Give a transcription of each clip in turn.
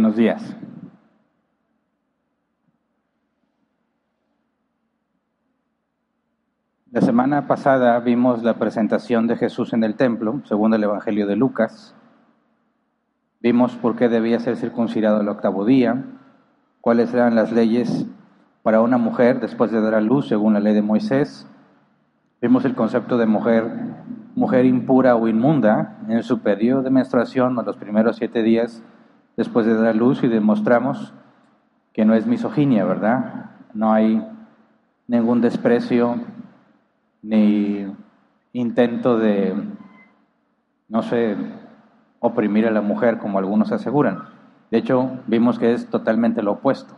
Buenos días. La semana pasada vimos la presentación de Jesús en el templo, según el Evangelio de Lucas. Vimos por qué debía ser circuncidado el octavo día, cuáles eran las leyes para una mujer después de dar a luz, según la ley de Moisés. Vimos el concepto de mujer, mujer impura o inmunda en su periodo de menstruación o los primeros siete días después de dar luz y demostramos que no es misoginia, ¿verdad? No hay ningún desprecio ni intento de, no sé, oprimir a la mujer como algunos aseguran. De hecho, vimos que es totalmente lo opuesto.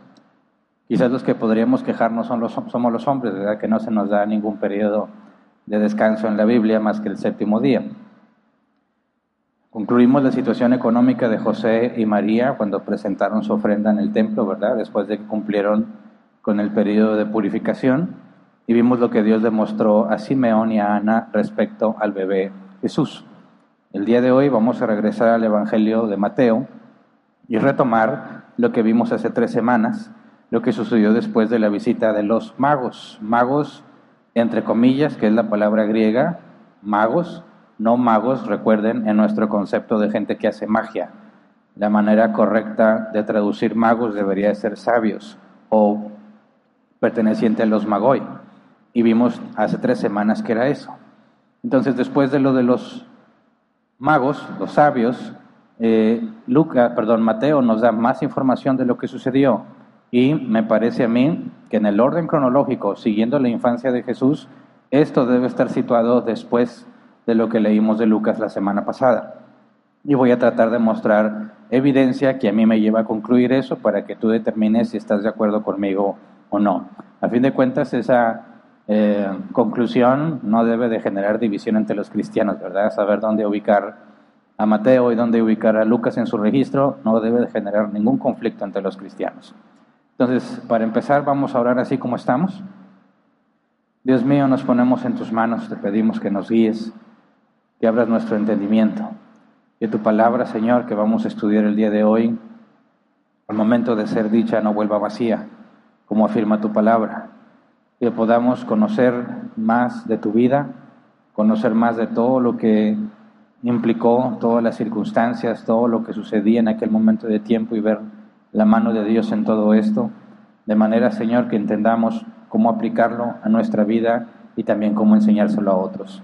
Quizás los que podríamos quejarnos son los, somos los hombres, ¿verdad? Que no se nos da ningún periodo de descanso en la Biblia más que el séptimo día. Concluimos la situación económica de José y María cuando presentaron su ofrenda en el templo, ¿verdad? Después de que cumplieron con el periodo de purificación. Y vimos lo que Dios demostró a Simeón y a Ana respecto al bebé Jesús. El día de hoy vamos a regresar al Evangelio de Mateo y retomar lo que vimos hace tres semanas, lo que sucedió después de la visita de los magos. Magos, entre comillas, que es la palabra griega, magos, no magos, recuerden, en nuestro concepto de gente que hace magia. La manera correcta de traducir magos debería ser sabios o perteneciente a los magoi. Y vimos hace tres semanas que era eso. Entonces, después de lo de los magos, los sabios, eh, perdón, Mateo nos da más información de lo que sucedió. Y me parece a mí que en el orden cronológico, siguiendo la infancia de Jesús, esto debe estar situado después de lo que leímos de Lucas la semana pasada. Y voy a tratar de mostrar evidencia que a mí me lleva a concluir eso para que tú determines si estás de acuerdo conmigo o no. A fin de cuentas, esa eh, conclusión no debe de generar división entre los cristianos, ¿verdad? Saber dónde ubicar a Mateo y dónde ubicar a Lucas en su registro no debe de generar ningún conflicto entre los cristianos. Entonces, para empezar, vamos a orar así como estamos. Dios mío, nos ponemos en tus manos, te pedimos que nos guíes que abras nuestro entendimiento. Que tu palabra, Señor, que vamos a estudiar el día de hoy, al momento de ser dicha no vuelva vacía, como afirma tu palabra. Que podamos conocer más de tu vida, conocer más de todo lo que implicó, todas las circunstancias, todo lo que sucedía en aquel momento de tiempo y ver la mano de Dios en todo esto, de manera, Señor, que entendamos cómo aplicarlo a nuestra vida y también cómo enseñárselo a otros.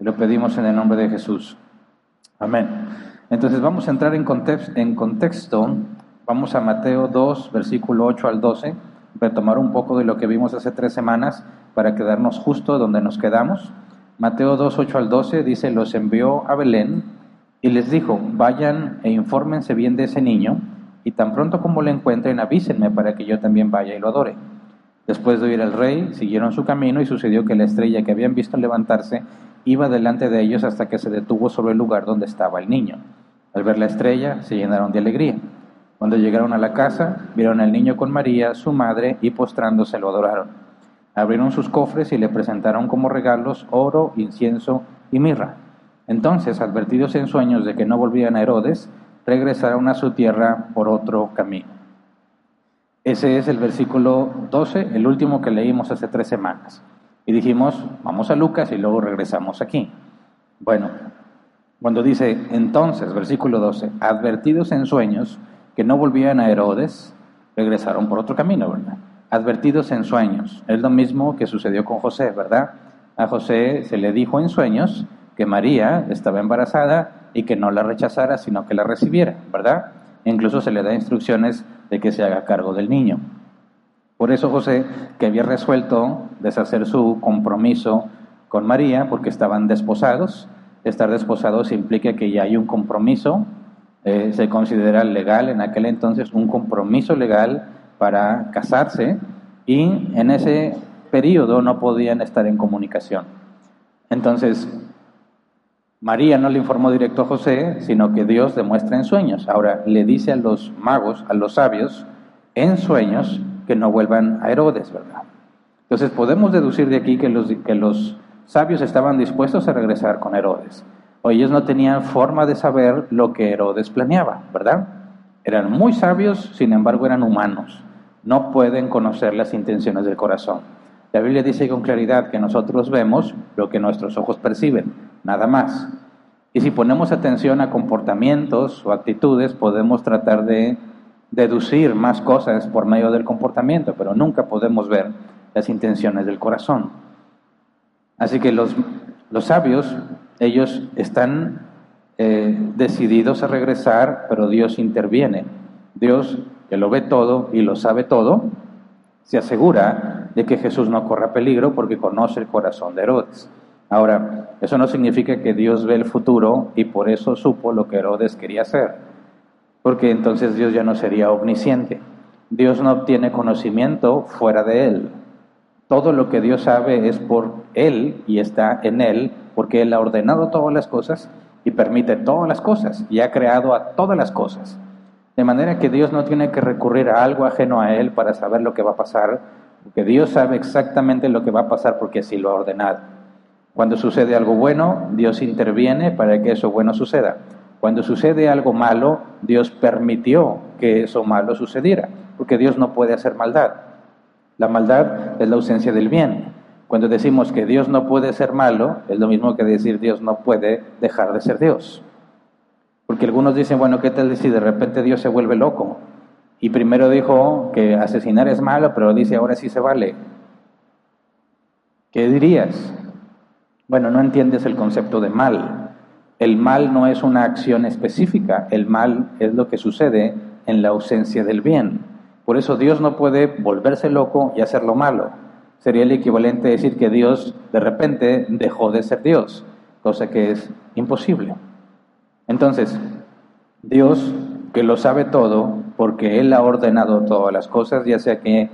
Y lo pedimos en el nombre de Jesús. Amén. Entonces vamos a entrar en contexto, en contexto. Vamos a Mateo 2, versículo 8 al 12, retomar un poco de lo que vimos hace tres semanas para quedarnos justo donde nos quedamos. Mateo 2, 8 al 12 dice, los envió a Belén y les dijo, vayan e infórmense bien de ese niño y tan pronto como lo encuentren avísenme para que yo también vaya y lo adore. Después de oír al rey, siguieron su camino y sucedió que la estrella que habían visto levantarse iba delante de ellos hasta que se detuvo sobre el lugar donde estaba el niño. Al ver la estrella, se llenaron de alegría. Cuando llegaron a la casa, vieron al niño con María, su madre, y postrándose lo adoraron. Abrieron sus cofres y le presentaron como regalos oro, incienso y mirra. Entonces, advertidos en sueños de que no volvían a Herodes, regresaron a su tierra por otro camino. Ese es el versículo 12, el último que leímos hace tres semanas. Y dijimos, vamos a Lucas y luego regresamos aquí. Bueno, cuando dice entonces, versículo 12, advertidos en sueños que no volvían a Herodes, regresaron por otro camino, ¿verdad? Advertidos en sueños. Es lo mismo que sucedió con José, ¿verdad? A José se le dijo en sueños que María estaba embarazada y que no la rechazara, sino que la recibiera, ¿verdad? incluso se le da instrucciones de que se haga cargo del niño. Por eso José, que había resuelto deshacer su compromiso con María, porque estaban desposados, estar desposados implica que ya hay un compromiso, eh, se considera legal en aquel entonces un compromiso legal para casarse y en ese periodo no podían estar en comunicación. Entonces, María no le informó directo a José, sino que Dios demuestra en sueños. Ahora le dice a los magos, a los sabios, en sueños, que no vuelvan a Herodes, ¿verdad? Entonces podemos deducir de aquí que los, que los sabios estaban dispuestos a regresar con Herodes. O ellos no tenían forma de saber lo que Herodes planeaba, ¿verdad? Eran muy sabios, sin embargo eran humanos. No pueden conocer las intenciones del corazón. La Biblia dice con claridad que nosotros vemos lo que nuestros ojos perciben, nada más. Y si ponemos atención a comportamientos o actitudes, podemos tratar de deducir más cosas por medio del comportamiento, pero nunca podemos ver las intenciones del corazón. Así que los, los sabios, ellos están eh, decididos a regresar, pero Dios interviene. Dios, que lo ve todo y lo sabe todo, se asegura de que Jesús no corra peligro porque conoce el corazón de Herodes. Ahora, eso no significa que Dios ve el futuro y por eso supo lo que Herodes quería hacer, porque entonces Dios ya no sería omnisciente. Dios no obtiene conocimiento fuera de Él. Todo lo que Dios sabe es por Él y está en Él, porque Él ha ordenado todas las cosas y permite todas las cosas y ha creado a todas las cosas. De manera que Dios no tiene que recurrir a algo ajeno a Él para saber lo que va a pasar, porque Dios sabe exactamente lo que va a pasar porque así lo ha ordenado. Cuando sucede algo bueno, Dios interviene para que eso bueno suceda. Cuando sucede algo malo, Dios permitió que eso malo sucediera, porque Dios no puede hacer maldad. La maldad es la ausencia del bien. Cuando decimos que Dios no puede ser malo, es lo mismo que decir Dios no puede dejar de ser Dios. Porque algunos dicen, bueno, ¿qué tal si de repente Dios se vuelve loco? Y primero dijo que asesinar es malo, pero dice ahora sí se vale. ¿Qué dirías? Bueno, no entiendes el concepto de mal. El mal no es una acción específica, el mal es lo que sucede en la ausencia del bien. Por eso Dios no puede volverse loco y hacerlo malo sería el equivalente a decir que Dios de repente dejó de ser Dios, cosa que es imposible. Entonces, Dios, que lo sabe todo, porque Él ha ordenado todas las cosas, ya sea que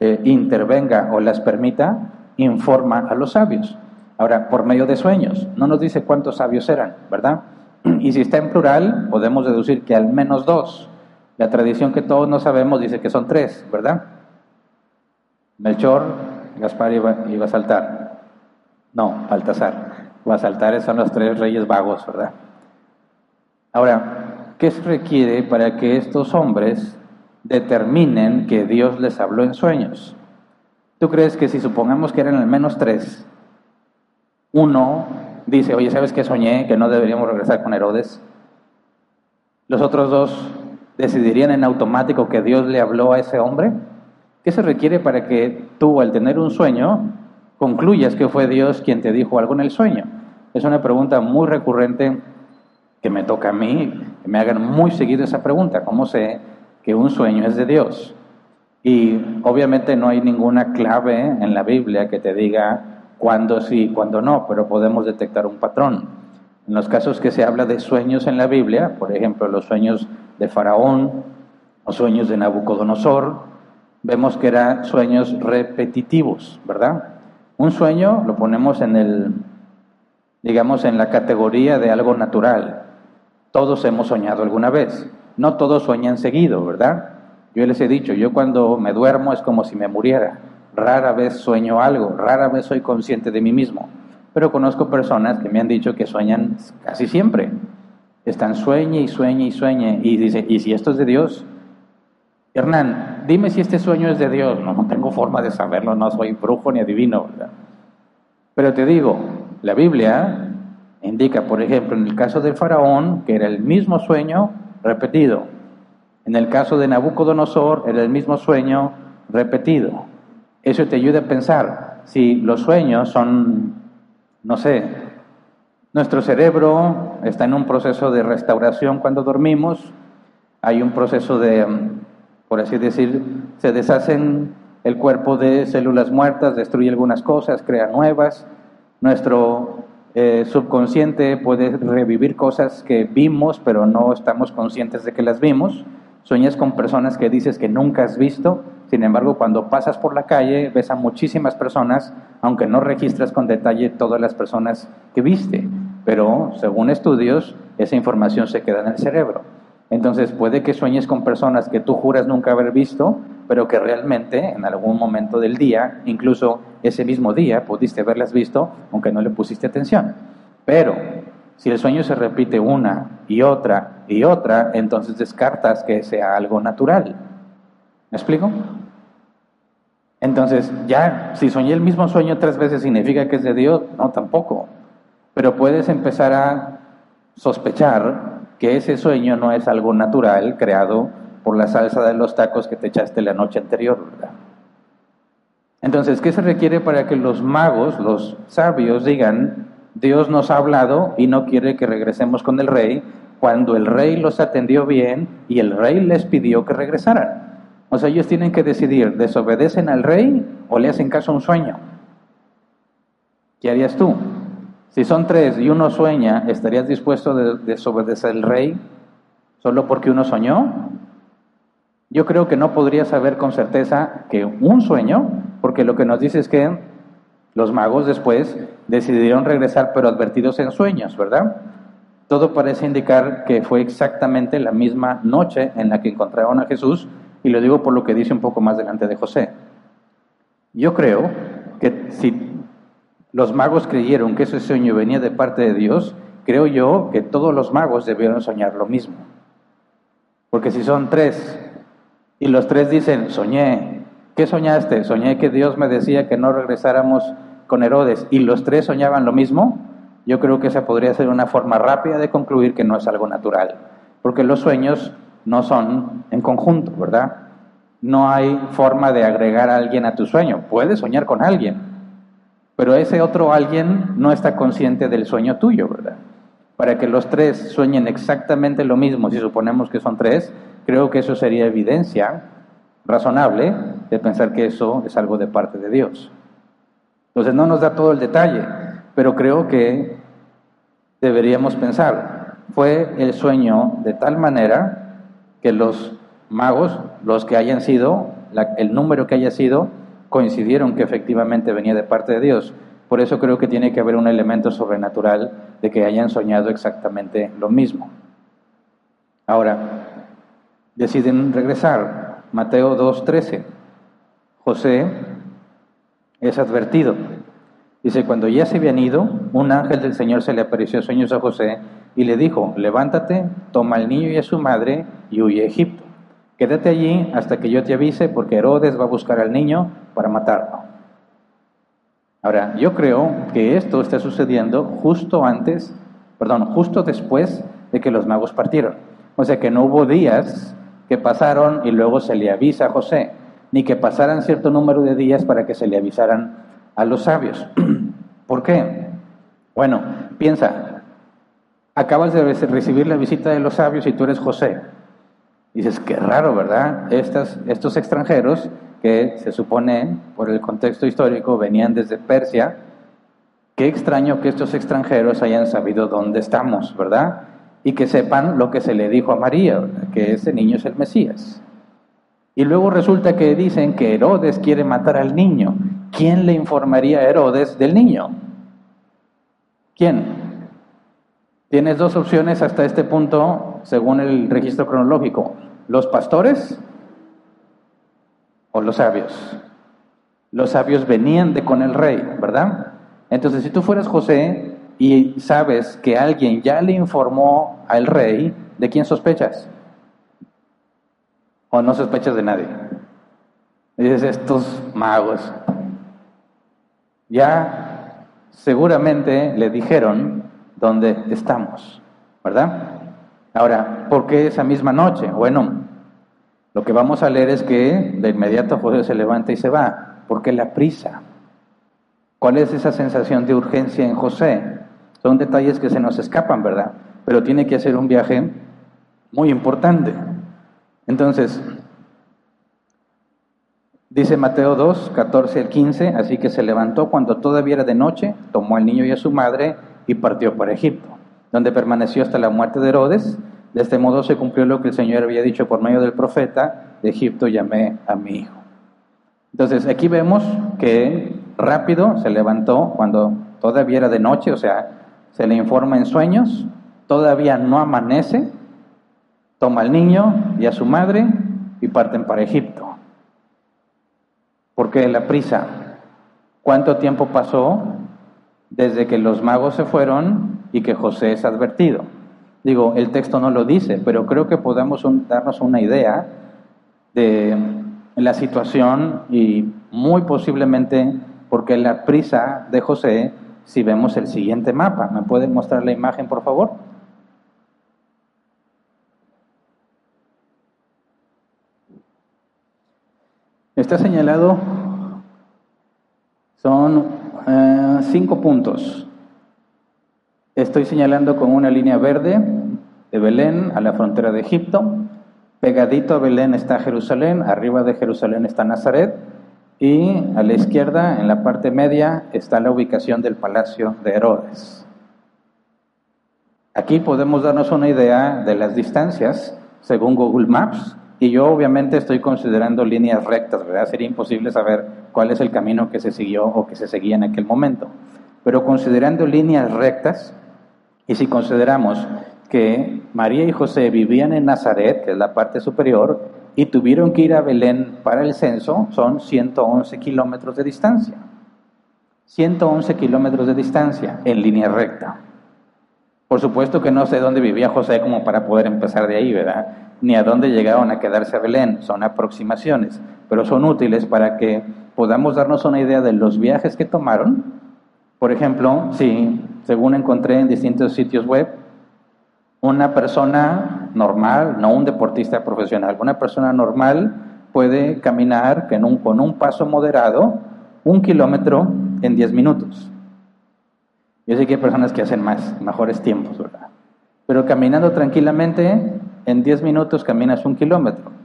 eh, intervenga o las permita, informa a los sabios. Ahora, por medio de sueños, no nos dice cuántos sabios eran, ¿verdad? Y si está en plural, podemos deducir que al menos dos. La tradición que todos no sabemos dice que son tres, ¿verdad? Melchor, Gaspar iba, a saltar. No, Baltasar. Saltar, son los tres reyes vagos, ¿verdad? Ahora, ¿qué se requiere para que estos hombres determinen que Dios les habló en sueños? ¿Tú crees que si supongamos que eran al menos tres, uno dice, oye, ¿sabes qué soñé? Que no deberíamos regresar con Herodes. Los otros dos decidirían en automático que Dios le habló a ese hombre. ¿Qué se requiere para que tú, al tener un sueño, concluyas que fue Dios quien te dijo algo en el sueño? Es una pregunta muy recurrente que me toca a mí, que me hagan muy seguido esa pregunta, ¿cómo sé que un sueño es de Dios? Y obviamente no hay ninguna clave en la Biblia que te diga cuándo sí cuándo no, pero podemos detectar un patrón. En los casos que se habla de sueños en la Biblia, por ejemplo, los sueños de Faraón o sueños de Nabucodonosor, vemos que eran sueños repetitivos, ¿verdad? Un sueño lo ponemos en el, digamos, en la categoría de algo natural. Todos hemos soñado alguna vez. No todos sueñan seguido, ¿verdad? Yo les he dicho, yo cuando me duermo es como si me muriera. Rara vez sueño algo, rara vez soy consciente de mí mismo. Pero conozco personas que me han dicho que sueñan casi siempre. Están sueñe y sueñe y sueñe. Y dice, ¿y si esto es de Dios? Hernán, dime si este sueño es de Dios. No, no tengo forma de saberlo, no soy brujo ni adivino. Pero te digo, la Biblia indica, por ejemplo, en el caso del faraón, que era el mismo sueño repetido. En el caso de Nabucodonosor, era el mismo sueño repetido. Eso te ayuda a pensar si los sueños son, no sé, nuestro cerebro está en un proceso de restauración cuando dormimos, hay un proceso de por así decir, se deshacen el cuerpo de células muertas, destruye algunas cosas, crea nuevas. Nuestro eh, subconsciente puede revivir cosas que vimos, pero no estamos conscientes de que las vimos. Sueñas con personas que dices que nunca has visto, sin embargo, cuando pasas por la calle ves a muchísimas personas, aunque no registras con detalle todas las personas que viste, pero según estudios, esa información se queda en el cerebro. Entonces puede que sueñes con personas que tú juras nunca haber visto, pero que realmente en algún momento del día, incluso ese mismo día, pudiste haberlas visto, aunque no le pusiste atención. Pero Si el sueño se repite una y otra y otra, entonces descartas que sea algo natural. ¿Me explico? Entonces, ya, si soñé el mismo sueño tres veces, ¿significa que es de Dios? No, tampoco. Pero puedes empezar a sospechar que ese sueño no es algo natural creado por la salsa de los tacos que te echaste la noche anterior, ¿verdad? Entonces, ¿qué se requiere para que los magos, los sabios, digan, Dios nos ha hablado y no quiere que regresemos con el rey, cuando el rey los atendió bien y el rey les pidió que regresaran? O sea, ellos tienen que decidir, ¿desobedecen al rey o le hacen caso a un sueño? ¿Qué harías tú? Si son tres y uno sueña, ¿estarías dispuesto a desobedecer al rey solo porque uno soñó? Yo creo que no podría saber con certeza que un sueño, porque lo que nos dice es que los magos después decidieron regresar, pero advertidos en sueños, ¿verdad? Todo parece indicar que fue exactamente la misma noche en la que encontraron a Jesús y lo digo por lo que dice un poco más delante de José. Yo creo que si los magos creyeron que ese sueño venía de parte de Dios, creo yo que todos los magos debieron soñar lo mismo. Porque si son tres y los tres dicen, soñé, ¿qué soñaste? Soñé que Dios me decía que no regresáramos con Herodes y los tres soñaban lo mismo, yo creo que esa podría ser una forma rápida de concluir que no es algo natural. Porque los sueños no son en conjunto, ¿verdad? No hay forma de agregar a alguien a tu sueño. Puedes soñar con alguien, pero ese otro alguien no está consciente del sueño tuyo, ¿verdad? Para que los tres sueñen exactamente lo mismo, si suponemos que son tres, creo que eso sería evidencia razonable de pensar que eso es algo de parte de Dios. Entonces no nos da todo el detalle, pero creo que deberíamos pensar, fue el sueño de tal manera que los magos, los que hayan sido, el número que haya sido, coincidieron que efectivamente venía de parte de Dios. Por eso creo que tiene que haber un elemento sobrenatural de que hayan soñado exactamente lo mismo. Ahora, deciden regresar. Mateo 2.13. José es advertido. Dice, cuando ya se habían ido, un ángel del Señor se le apareció sueños a José y le dijo, levántate, toma al niño y a su madre y huye a Egipto. Quédate allí hasta que yo te avise porque Herodes va a buscar al niño para matarlo. Ahora, yo creo que esto está sucediendo justo antes, perdón, justo después de que los magos partieron. O sea que no hubo días que pasaron y luego se le avisa a José, ni que pasaran cierto número de días para que se le avisaran a los sabios. ¿Por qué? Bueno, piensa, acabas de recibir la visita de los sabios y tú eres José. Dices, qué raro, ¿verdad? Estos extranjeros que se supone, por el contexto histórico, venían desde Persia, qué extraño que estos extranjeros hayan sabido dónde estamos, ¿verdad? Y que sepan lo que se le dijo a María, que ese niño es el Mesías. Y luego resulta que dicen que Herodes quiere matar al niño. ¿Quién le informaría a Herodes del niño? ¿Quién? Tienes dos opciones hasta este punto, según el registro cronológico. Los pastores o los sabios. Los sabios venían de con el rey, ¿verdad? Entonces, si tú fueras José y sabes que alguien ya le informó al rey, ¿de quién sospechas? ¿O no sospechas de nadie? dices, estos magos. Ya seguramente le dijeron donde estamos, ¿verdad? Ahora, ¿por qué esa misma noche? Bueno, lo que vamos a leer es que de inmediato José se levanta y se va. ¿Por qué la prisa? ¿Cuál es esa sensación de urgencia en José? Son detalles que se nos escapan, ¿verdad? Pero tiene que hacer un viaje muy importante. Entonces, dice Mateo 2, 14 al 15, así que se levantó cuando todavía era de noche, tomó al niño y a su madre y partió para Egipto, donde permaneció hasta la muerte de Herodes. De este modo se cumplió lo que el Señor había dicho por medio del profeta, de Egipto llamé a mi hijo. Entonces aquí vemos que rápido se levantó cuando todavía era de noche, o sea, se le informa en sueños, todavía no amanece, toma al niño y a su madre y parten para Egipto. ¿Por qué la prisa? ¿Cuánto tiempo pasó desde que los magos se fueron y que José es advertido. Digo, el texto no lo dice, pero creo que podemos darnos una idea de la situación y muy posiblemente porque la prisa de José si vemos el siguiente mapa. ¿Me pueden mostrar la imagen, por favor? Está señalado, son eh, cinco puntos. Estoy señalando con una línea verde de Belén a la frontera de Egipto. Pegadito a Belén está Jerusalén, arriba de Jerusalén está Nazaret y a la izquierda, en la parte media, está la ubicación del palacio de Herodes. Aquí podemos darnos una idea de las distancias según Google Maps y yo obviamente estoy considerando líneas rectas, ¿verdad? Sería imposible saber cuál es el camino que se siguió o que se seguía en aquel momento. Pero considerando líneas rectas, y si consideramos que María y José vivían en Nazaret, que es la parte superior, y tuvieron que ir a Belén para el censo, son 111 kilómetros de distancia. 111 kilómetros de distancia en línea recta. Por supuesto que no sé dónde vivía José como para poder empezar de ahí, ¿verdad? Ni a dónde llegaron a quedarse a Belén. Son aproximaciones, pero son útiles para que podamos darnos una idea de los viajes que tomaron. Por ejemplo, si, según encontré en distintos sitios web, una persona normal, no un deportista profesional, una persona normal puede caminar con un paso moderado un kilómetro en 10 minutos. Yo sé que hay personas que hacen más, mejores tiempos, ¿verdad? Pero caminando tranquilamente, en 10 minutos caminas un kilómetro.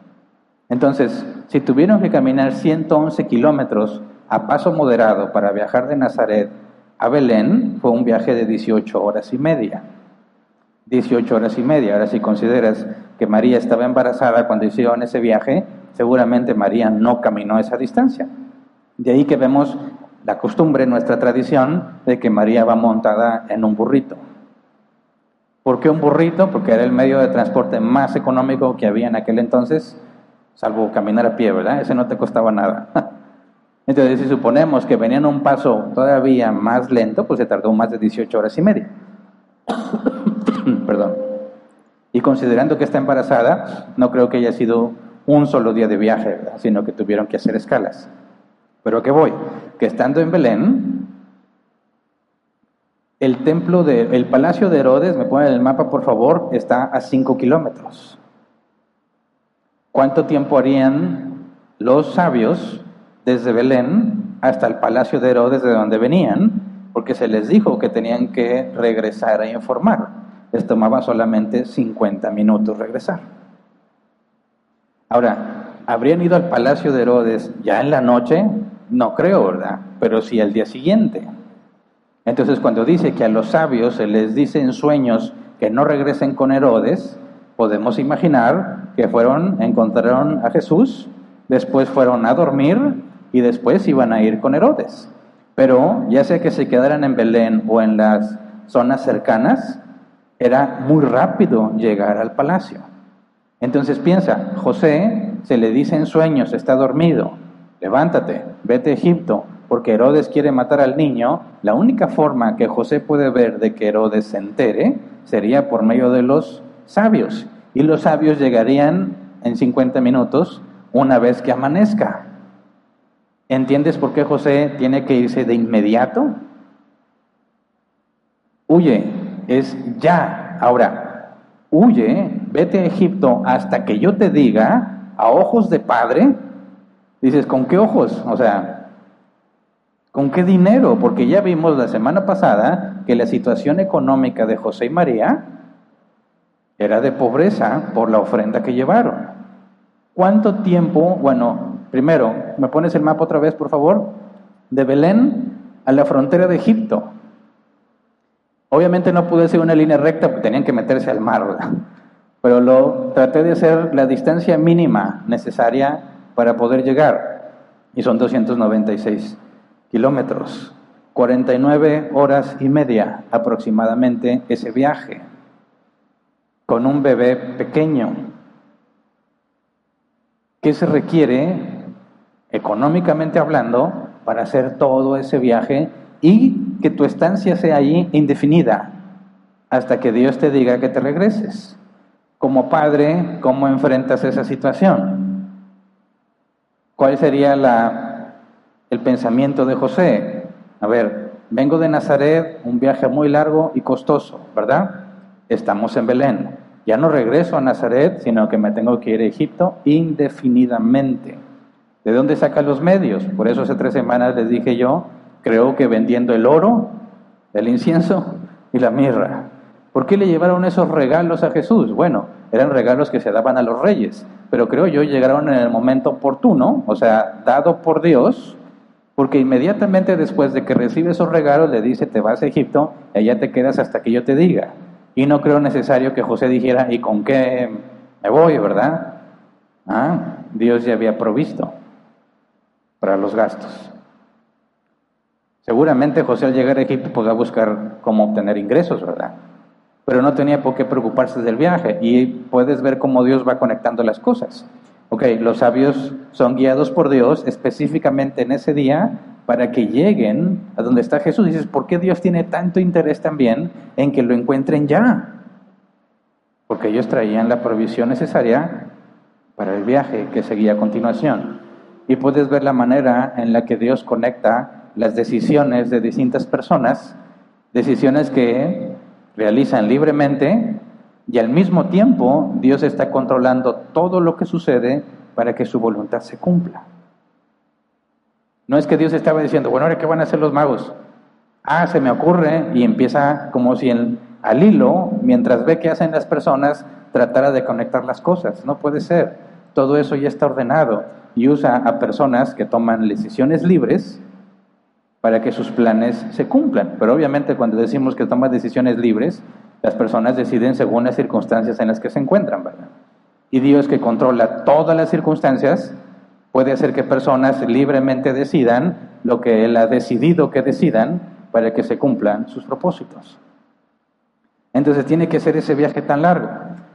Entonces, si tuvieron que caminar 111 kilómetros a paso moderado para viajar de Nazaret a Belén, fue un viaje de 18 horas y media. 18 horas y media. Ahora, si consideras que María estaba embarazada cuando hicieron ese viaje, seguramente María no caminó esa distancia. De ahí que vemos la costumbre, nuestra tradición, de que María va montada en un burrito. ¿Por qué un burrito? Porque era el medio de transporte más económico que había en aquel entonces, salvo caminar a pie, ¿verdad? Ese no te costaba nada. Entonces, si suponemos que venían a un paso todavía más lento, pues se tardó más de 18 horas y media. Perdón. Y considerando que está embarazada, no creo que haya sido un solo día de viaje, ¿verdad? sino que tuvieron que hacer escalas. Pero ¿a qué voy? Que estando en Belén, el templo de, el palacio de Herodes, me ponen el mapa por favor, está a 5 kilómetros. ¿Cuánto tiempo harían los sabios desde Belén hasta el palacio de Herodes de donde venían? Porque se les dijo que tenían que regresar a informar. Les tomaba solamente 50 minutos regresar. Ahora, ¿habrían ido al palacio de Herodes ya en la noche? No creo, ¿verdad? Pero sí al día siguiente. Entonces cuando dice que a los sabios se les dice en sueños que no regresen con Herodes, podemos imaginar que fueron, encontraron a Jesús, después fueron a dormir y después iban a ir con Herodes. Pero ya sea que se quedaran en Belén o en las zonas cercanas, era muy rápido llegar al palacio. Entonces piensa, José se le dice en sueños, está dormido, levántate, vete a Egipto, porque Herodes quiere matar al niño, la única forma que José puede ver de que Herodes se entere sería por medio de los sabios. Y los sabios llegarían en 50 minutos una vez que amanezca. ¿Entiendes por qué José tiene que irse de inmediato? Huye, es ya. Ahora, huye, vete a Egipto hasta que yo te diga, a ojos de padre, dices, ¿con qué ojos? O sea, ¿Con qué dinero? Porque ya vimos la semana pasada que la situación económica de José y María era de pobreza por la ofrenda que llevaron. ¿Cuánto tiempo? Bueno, primero, ¿me pones el mapa otra vez, por favor? De Belén a la frontera de Egipto. Obviamente no pude ser una línea recta, porque tenían que meterse al mar, ¿verdad? Pero lo traté de hacer la distancia mínima necesaria para poder llegar, y son 296 kilómetros, 49 horas y media aproximadamente ese viaje, con un bebé pequeño. ¿Qué se requiere, económicamente hablando, para hacer todo ese viaje y que tu estancia sea allí indefinida hasta que Dios te diga que te regreses. Como padre, ¿cómo enfrentas esa situación? ¿Cuál sería el pensamiento de José? A ver, vengo de Nazaret, un viaje muy largo y costoso, ¿verdad? Estamos en Belén. Ya no regreso a Nazaret, sino que me tengo que ir a Egipto indefinidamente. ¿De dónde saca los medios? Por eso hace tres semanas les dije yo, creo que vendiendo el oro, el incienso y la mirra. ¿Por qué le llevaron esos regalos a Jesús? Bueno, eran regalos que se daban a los reyes, pero creo yo llegaron en el momento oportuno, o sea, dado por Dios, porque inmediatamente después de que recibe esos regalos le dice, te vas a Egipto y allá te quedas hasta que yo te diga. Y no creo necesario que José dijera, ¿y con qué me voy, verdad? Ah, Dios ya había provisto para los gastos. Seguramente José al llegar a Egipto podrá buscar cómo obtener ingresos, ¿verdad? Pero no tenía por qué preocuparse del viaje y puedes ver cómo Dios va conectando las cosas. Ok, los sabios son guiados por Dios específicamente en ese día para que lleguen a donde está Jesús. Dices, ¿por qué Dios tiene tanto interés también en que lo encuentren ya? Porque ellos traían la provisión necesaria para el viaje que seguía a continuación. Y puedes ver la manera en la que Dios conecta las decisiones de distintas personas, decisiones que realizan libremente y al mismo tiempo Dios está controlando todo lo que sucede para que su voluntad se cumpla. No es que Dios estaba diciendo, bueno, ahora qué van a hacer los magos. Ah, se me ocurre y empieza como si el, al hilo, mientras ve qué hacen las personas, tratara de conectar las cosas. No puede ser. Todo eso ya está ordenado y usa a personas que toman decisiones libres para que sus planes se cumplan. Pero obviamente cuando decimos que toman decisiones libres, las personas deciden según las circunstancias en las que se encuentran. Y Dios que controla todas las circunstancias, puede hacer que personas libremente decidan lo que Él ha decidido que decidan para que se cumplan sus propósitos. Entonces tiene que ser ese viaje tan largo.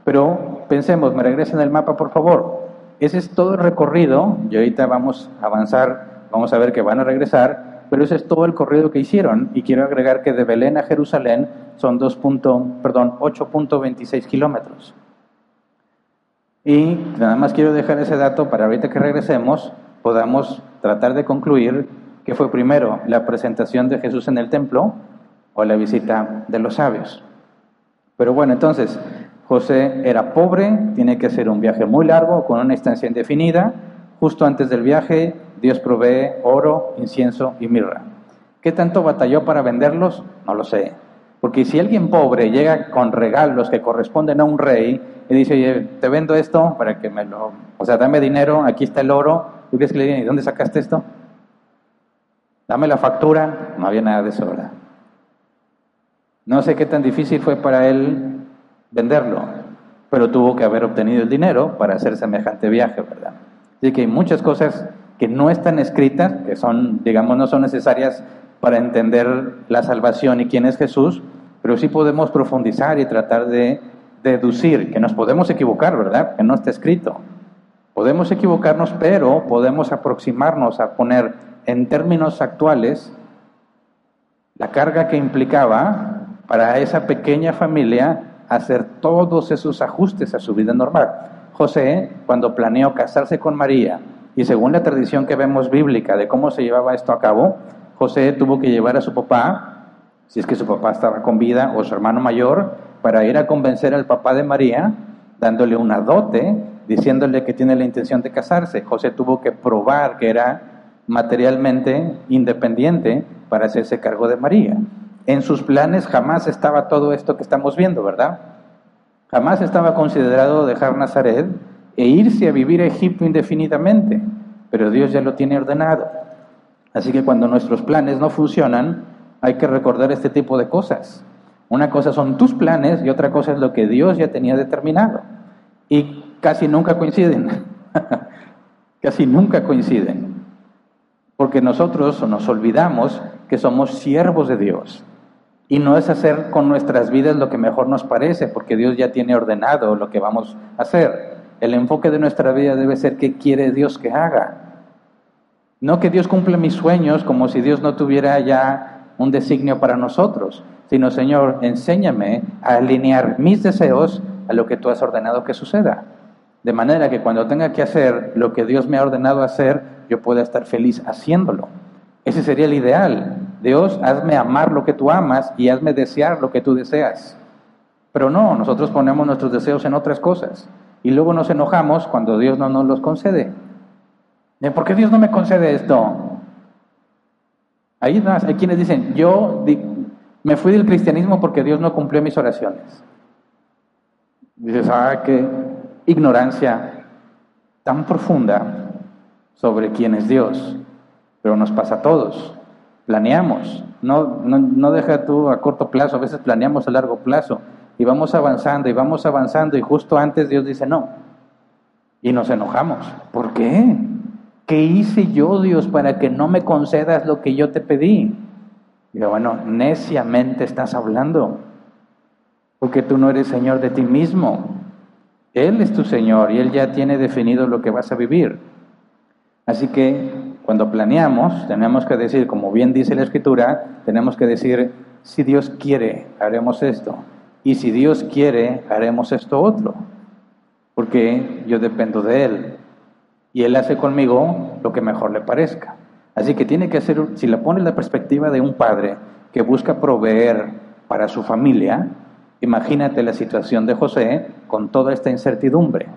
Pero pensemos, me regresen el mapa por favor. Ese es todo el recorrido y ahorita vamos a avanzar, vamos a ver que van a regresar, pero ese es todo el recorrido que hicieron y quiero agregar que de Belén a Jerusalén son 2. perdón, 8.26 kilómetros. Y nada más quiero dejar ese dato para ahorita que regresemos podamos tratar de concluir que fue primero la presentación de Jesús en el templo o la visita de los sabios. Pero bueno, entonces, José era pobre, tiene que hacer un viaje muy largo con una estancia indefinida. Justo antes del viaje, Dios provee oro, incienso y mirra. ¿Qué tanto batalló para venderlos? No lo sé. Porque si alguien pobre llega con regalos que corresponden a un rey y dice, oye, te vendo esto para que me lo... O sea, dame dinero, aquí está el oro. ¿Tú crees que le digan, ¿y dónde sacaste esto? Dame la factura. No había nada de eso, ¿verdad? No sé qué tan difícil fue para él venderlo, pero tuvo que haber obtenido el dinero para hacer semejante viaje, ¿verdad? Así que hay muchas cosas que no están escritas, que son, digamos, no son necesarias para entender la salvación y quién es Jesús, pero sí podemos profundizar y tratar de deducir, que nos podemos equivocar, ¿verdad? Que no está escrito. Podemos equivocarnos, pero podemos aproximarnos a poner en términos actuales la carga que implicaba para esa pequeña familia hacer todos esos ajustes a su vida normal. José, cuando planeó casarse con María, y según la tradición que vemos bíblica de cómo se llevaba esto a cabo, José tuvo que llevar a su papá, si es que su papá estaba con vida, o su hermano mayor, para ir a convencer al papá de María, dándole una dote, diciéndole que tiene la intención de casarse. José tuvo que probar que era materialmente independiente para hacerse cargo de María. En sus planes jamás estaba todo esto que estamos viendo, ¿verdad? Jamás estaba considerado dejar Nazaret e irse a vivir a Egipto indefinidamente, pero Dios ya lo tiene ordenado. Así que cuando nuestros planes no funcionan, hay que recordar este tipo de cosas. Una cosa son tus planes y otra cosa es lo que Dios ya tenía determinado. Y casi nunca coinciden. casi nunca coinciden. Porque nosotros nos olvidamos que somos siervos de Dios. Y no es hacer con nuestras vidas lo que mejor nos parece, porque Dios ya tiene ordenado lo que vamos a hacer. El enfoque de nuestra vida debe ser qué quiere Dios que haga. No que Dios cumpla mis sueños como si Dios no tuviera ya un designio para nosotros, sino Señor, enséñame a alinear mis deseos a lo que tú has ordenado que suceda. De manera que cuando tenga que hacer lo que Dios me ha ordenado hacer, yo pueda estar feliz haciéndolo. Ese sería el ideal. Dios, hazme amar lo que tú amas y hazme desear lo que tú deseas. Pero no, nosotros ponemos nuestros deseos en otras cosas y luego nos enojamos cuando Dios no nos los concede. ¿Por qué Dios no me concede esto? Ahí hay quienes dicen, yo me fui del cristianismo porque Dios no cumplió mis oraciones. Dices, ah, qué ignorancia tan profunda sobre quién es Dios. Pero nos pasa a todos. Planeamos. No, no, no deja tú a corto plazo, a veces planeamos a largo plazo. Y vamos avanzando y vamos avanzando y justo antes Dios dice no. Y nos enojamos. ¿Por qué? ¿Qué hice yo, Dios, para que no me concedas lo que yo te pedí? Y bueno, neciamente estás hablando, porque tú no eres Señor de ti mismo. Él es tu Señor y Él ya tiene definido lo que vas a vivir. Así que cuando planeamos, tenemos que decir, como bien dice la Escritura, tenemos que decir, si Dios quiere, haremos esto. Y si Dios quiere, haremos esto otro. Porque yo dependo de Él. Y Él hace conmigo lo que mejor le parezca. Así que tiene que hacer, si la pone en la perspectiva de un padre que busca proveer para su familia, imagínate la situación de José con toda esta incertidumbre.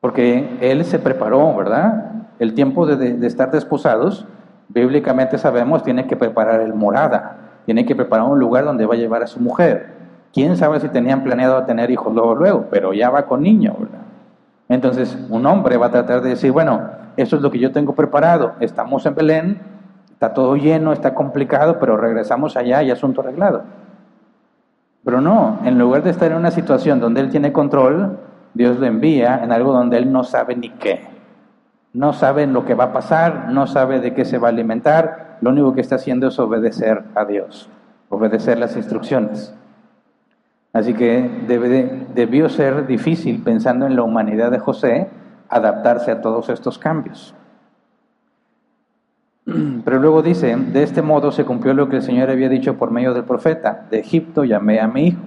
Porque él se preparó, ¿verdad? El tiempo de, de estar desposados, bíblicamente sabemos, tiene que preparar el morada tiene que preparar un lugar donde va a llevar a su mujer. Quién sabe si tenían planeado tener hijos luego, luego, pero ya va con niño, ¿verdad? Entonces, un hombre va a tratar de decir, bueno, eso es lo que yo tengo preparado. Estamos en Belén, está todo lleno, está complicado, pero regresamos allá y asunto arreglado. Pero no, en lugar de estar en una situación donde él tiene control, Dios le envía en algo donde él no sabe ni qué. No sabe lo que va a pasar, no sabe de qué se va a alimentar, lo único que está haciendo es obedecer a Dios, obedecer las instrucciones. Así que debió ser difícil, pensando en la humanidad de José, adaptarse a todos estos cambios. Pero luego dice, de este modo se cumplió lo que el Señor había dicho por medio del profeta, de Egipto llamé a mi hijo.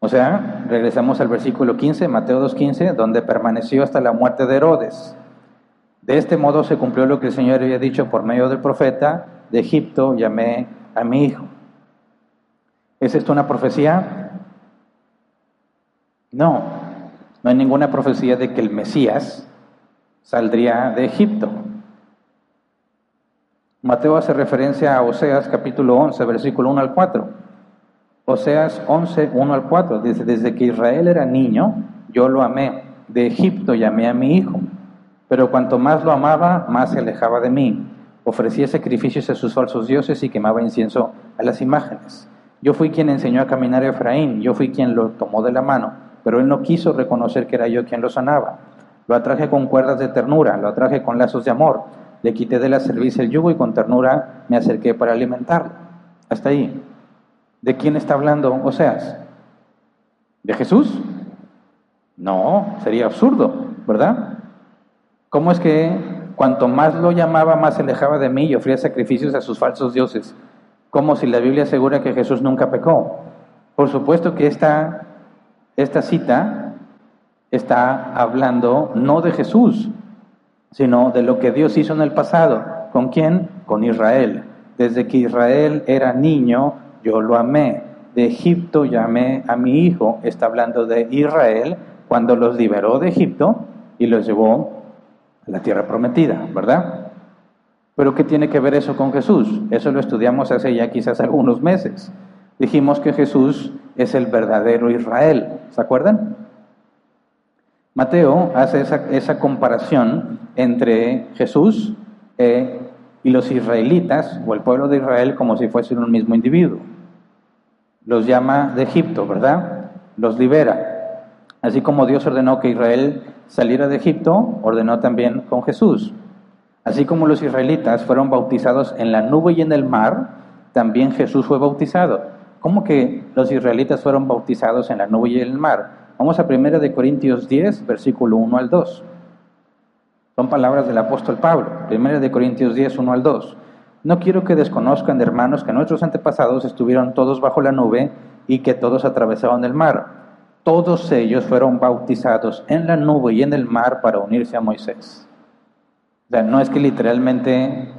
O sea, regresamos al versículo 15, Mateo 2.15, donde permaneció hasta la muerte de Herodes. De este modo se cumplió lo que el Señor había dicho por medio del profeta, de Egipto llamé a mi hijo. ¿Es esto una profecía? No, no hay ninguna profecía de que el Mesías saldría de Egipto. Mateo hace referencia a Oseas capítulo 11, versículo 1 al 4. Oseas 11, 1 al 4 dice, desde que Israel era niño, yo lo amé, de Egipto llamé a mi hijo. Pero cuanto más lo amaba, más se alejaba de mí. Ofrecía sacrificios a sus falsos dioses y quemaba incienso a las imágenes. Yo fui quien enseñó a caminar a Efraín, yo fui quien lo tomó de la mano, pero él no quiso reconocer que era yo quien lo sanaba. Lo atraje con cuerdas de ternura, lo atraje con lazos de amor, le quité de la cerviz el yugo y con ternura me acerqué para alimentarlo. Hasta ahí. ¿De quién está hablando Oseas? ¿De Jesús? No, sería absurdo, ¿verdad? ¿Cómo es que cuanto más lo llamaba, más se alejaba de mí y ofrecía sacrificios a sus falsos dioses? Como si la Biblia asegura que Jesús nunca pecó. Por supuesto que esta, esta cita está hablando no de Jesús, sino de lo que Dios hizo en el pasado. ¿Con quién? Con Israel. Desde que Israel era niño, yo lo amé. De Egipto llamé a mi hijo. Está hablando de Israel cuando los liberó de Egipto y los llevó la tierra prometida, ¿verdad? Pero ¿qué tiene que ver eso con Jesús? Eso lo estudiamos hace ya quizás algunos meses. Dijimos que Jesús es el verdadero Israel, ¿se acuerdan? Mateo hace esa, comparación entre Jesús eh, y los israelitas o el pueblo de Israel como si fuesen un mismo individuo. Los llama de Egipto, ¿verdad? Los libera. Así como Dios ordenó que Israel saliera de Egipto, ordenó también con Jesús. Así como los israelitas fueron bautizados en la nube y en el mar, también Jesús fue bautizado. ¿Cómo que los israelitas fueron bautizados en la nube y en el mar? Vamos a 1 de Corintios 10, versículo 1 al 2. Son palabras del apóstol Pablo. 1 de Corintios 10, 1 al 2. no quiero que desconozcan, hermanos, que nuestros antepasados estuvieron todos bajo la nube y que todos atravesaron el mar. Todos ellos fueron bautizados en la nube y en el mar para unirse a Moisés. Sea, no es que literalmente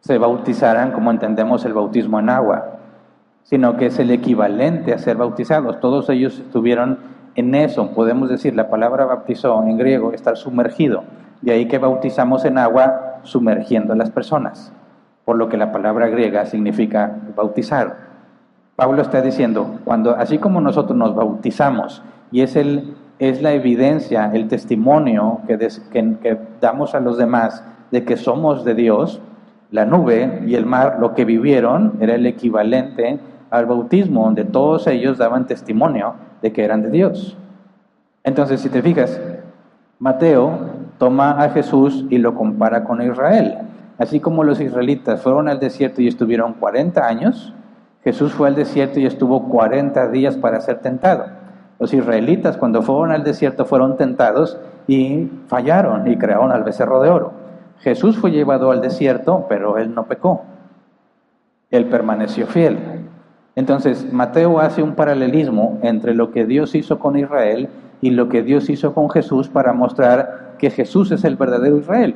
se bautizaran como entendemos el bautismo en agua, sino que es el equivalente a ser bautizados. Todos ellos estuvieron en eso, podemos decir, la palabra bautizó en griego, estar sumergido. De ahí que bautizamos en agua sumergiendo a las personas por lo que la palabra griega significa bautizar. Pablo está diciendo, cuando así como nosotros nos bautizamos y es, el, es la evidencia, el testimonio que damos a los demás de que somos de Dios, la nube y el mar, lo que vivieron era el equivalente al bautismo, donde todos ellos daban testimonio de que eran de Dios. Entonces, si te fijas, Mateo toma a Jesús y lo compara con Israel. Así como los israelitas fueron al desierto y estuvieron 40 años, Jesús fue al desierto y estuvo 40 días para ser tentado. Los israelitas cuando fueron al desierto fueron tentados y fallaron y crearon al becerro de oro. Jesús fue llevado al desierto, pero él no pecó. Él permaneció fiel. Entonces, Mateo hace un paralelismo entre lo que Dios hizo con Israel y lo que Dios hizo con Jesús para mostrar que Jesús es el verdadero Israel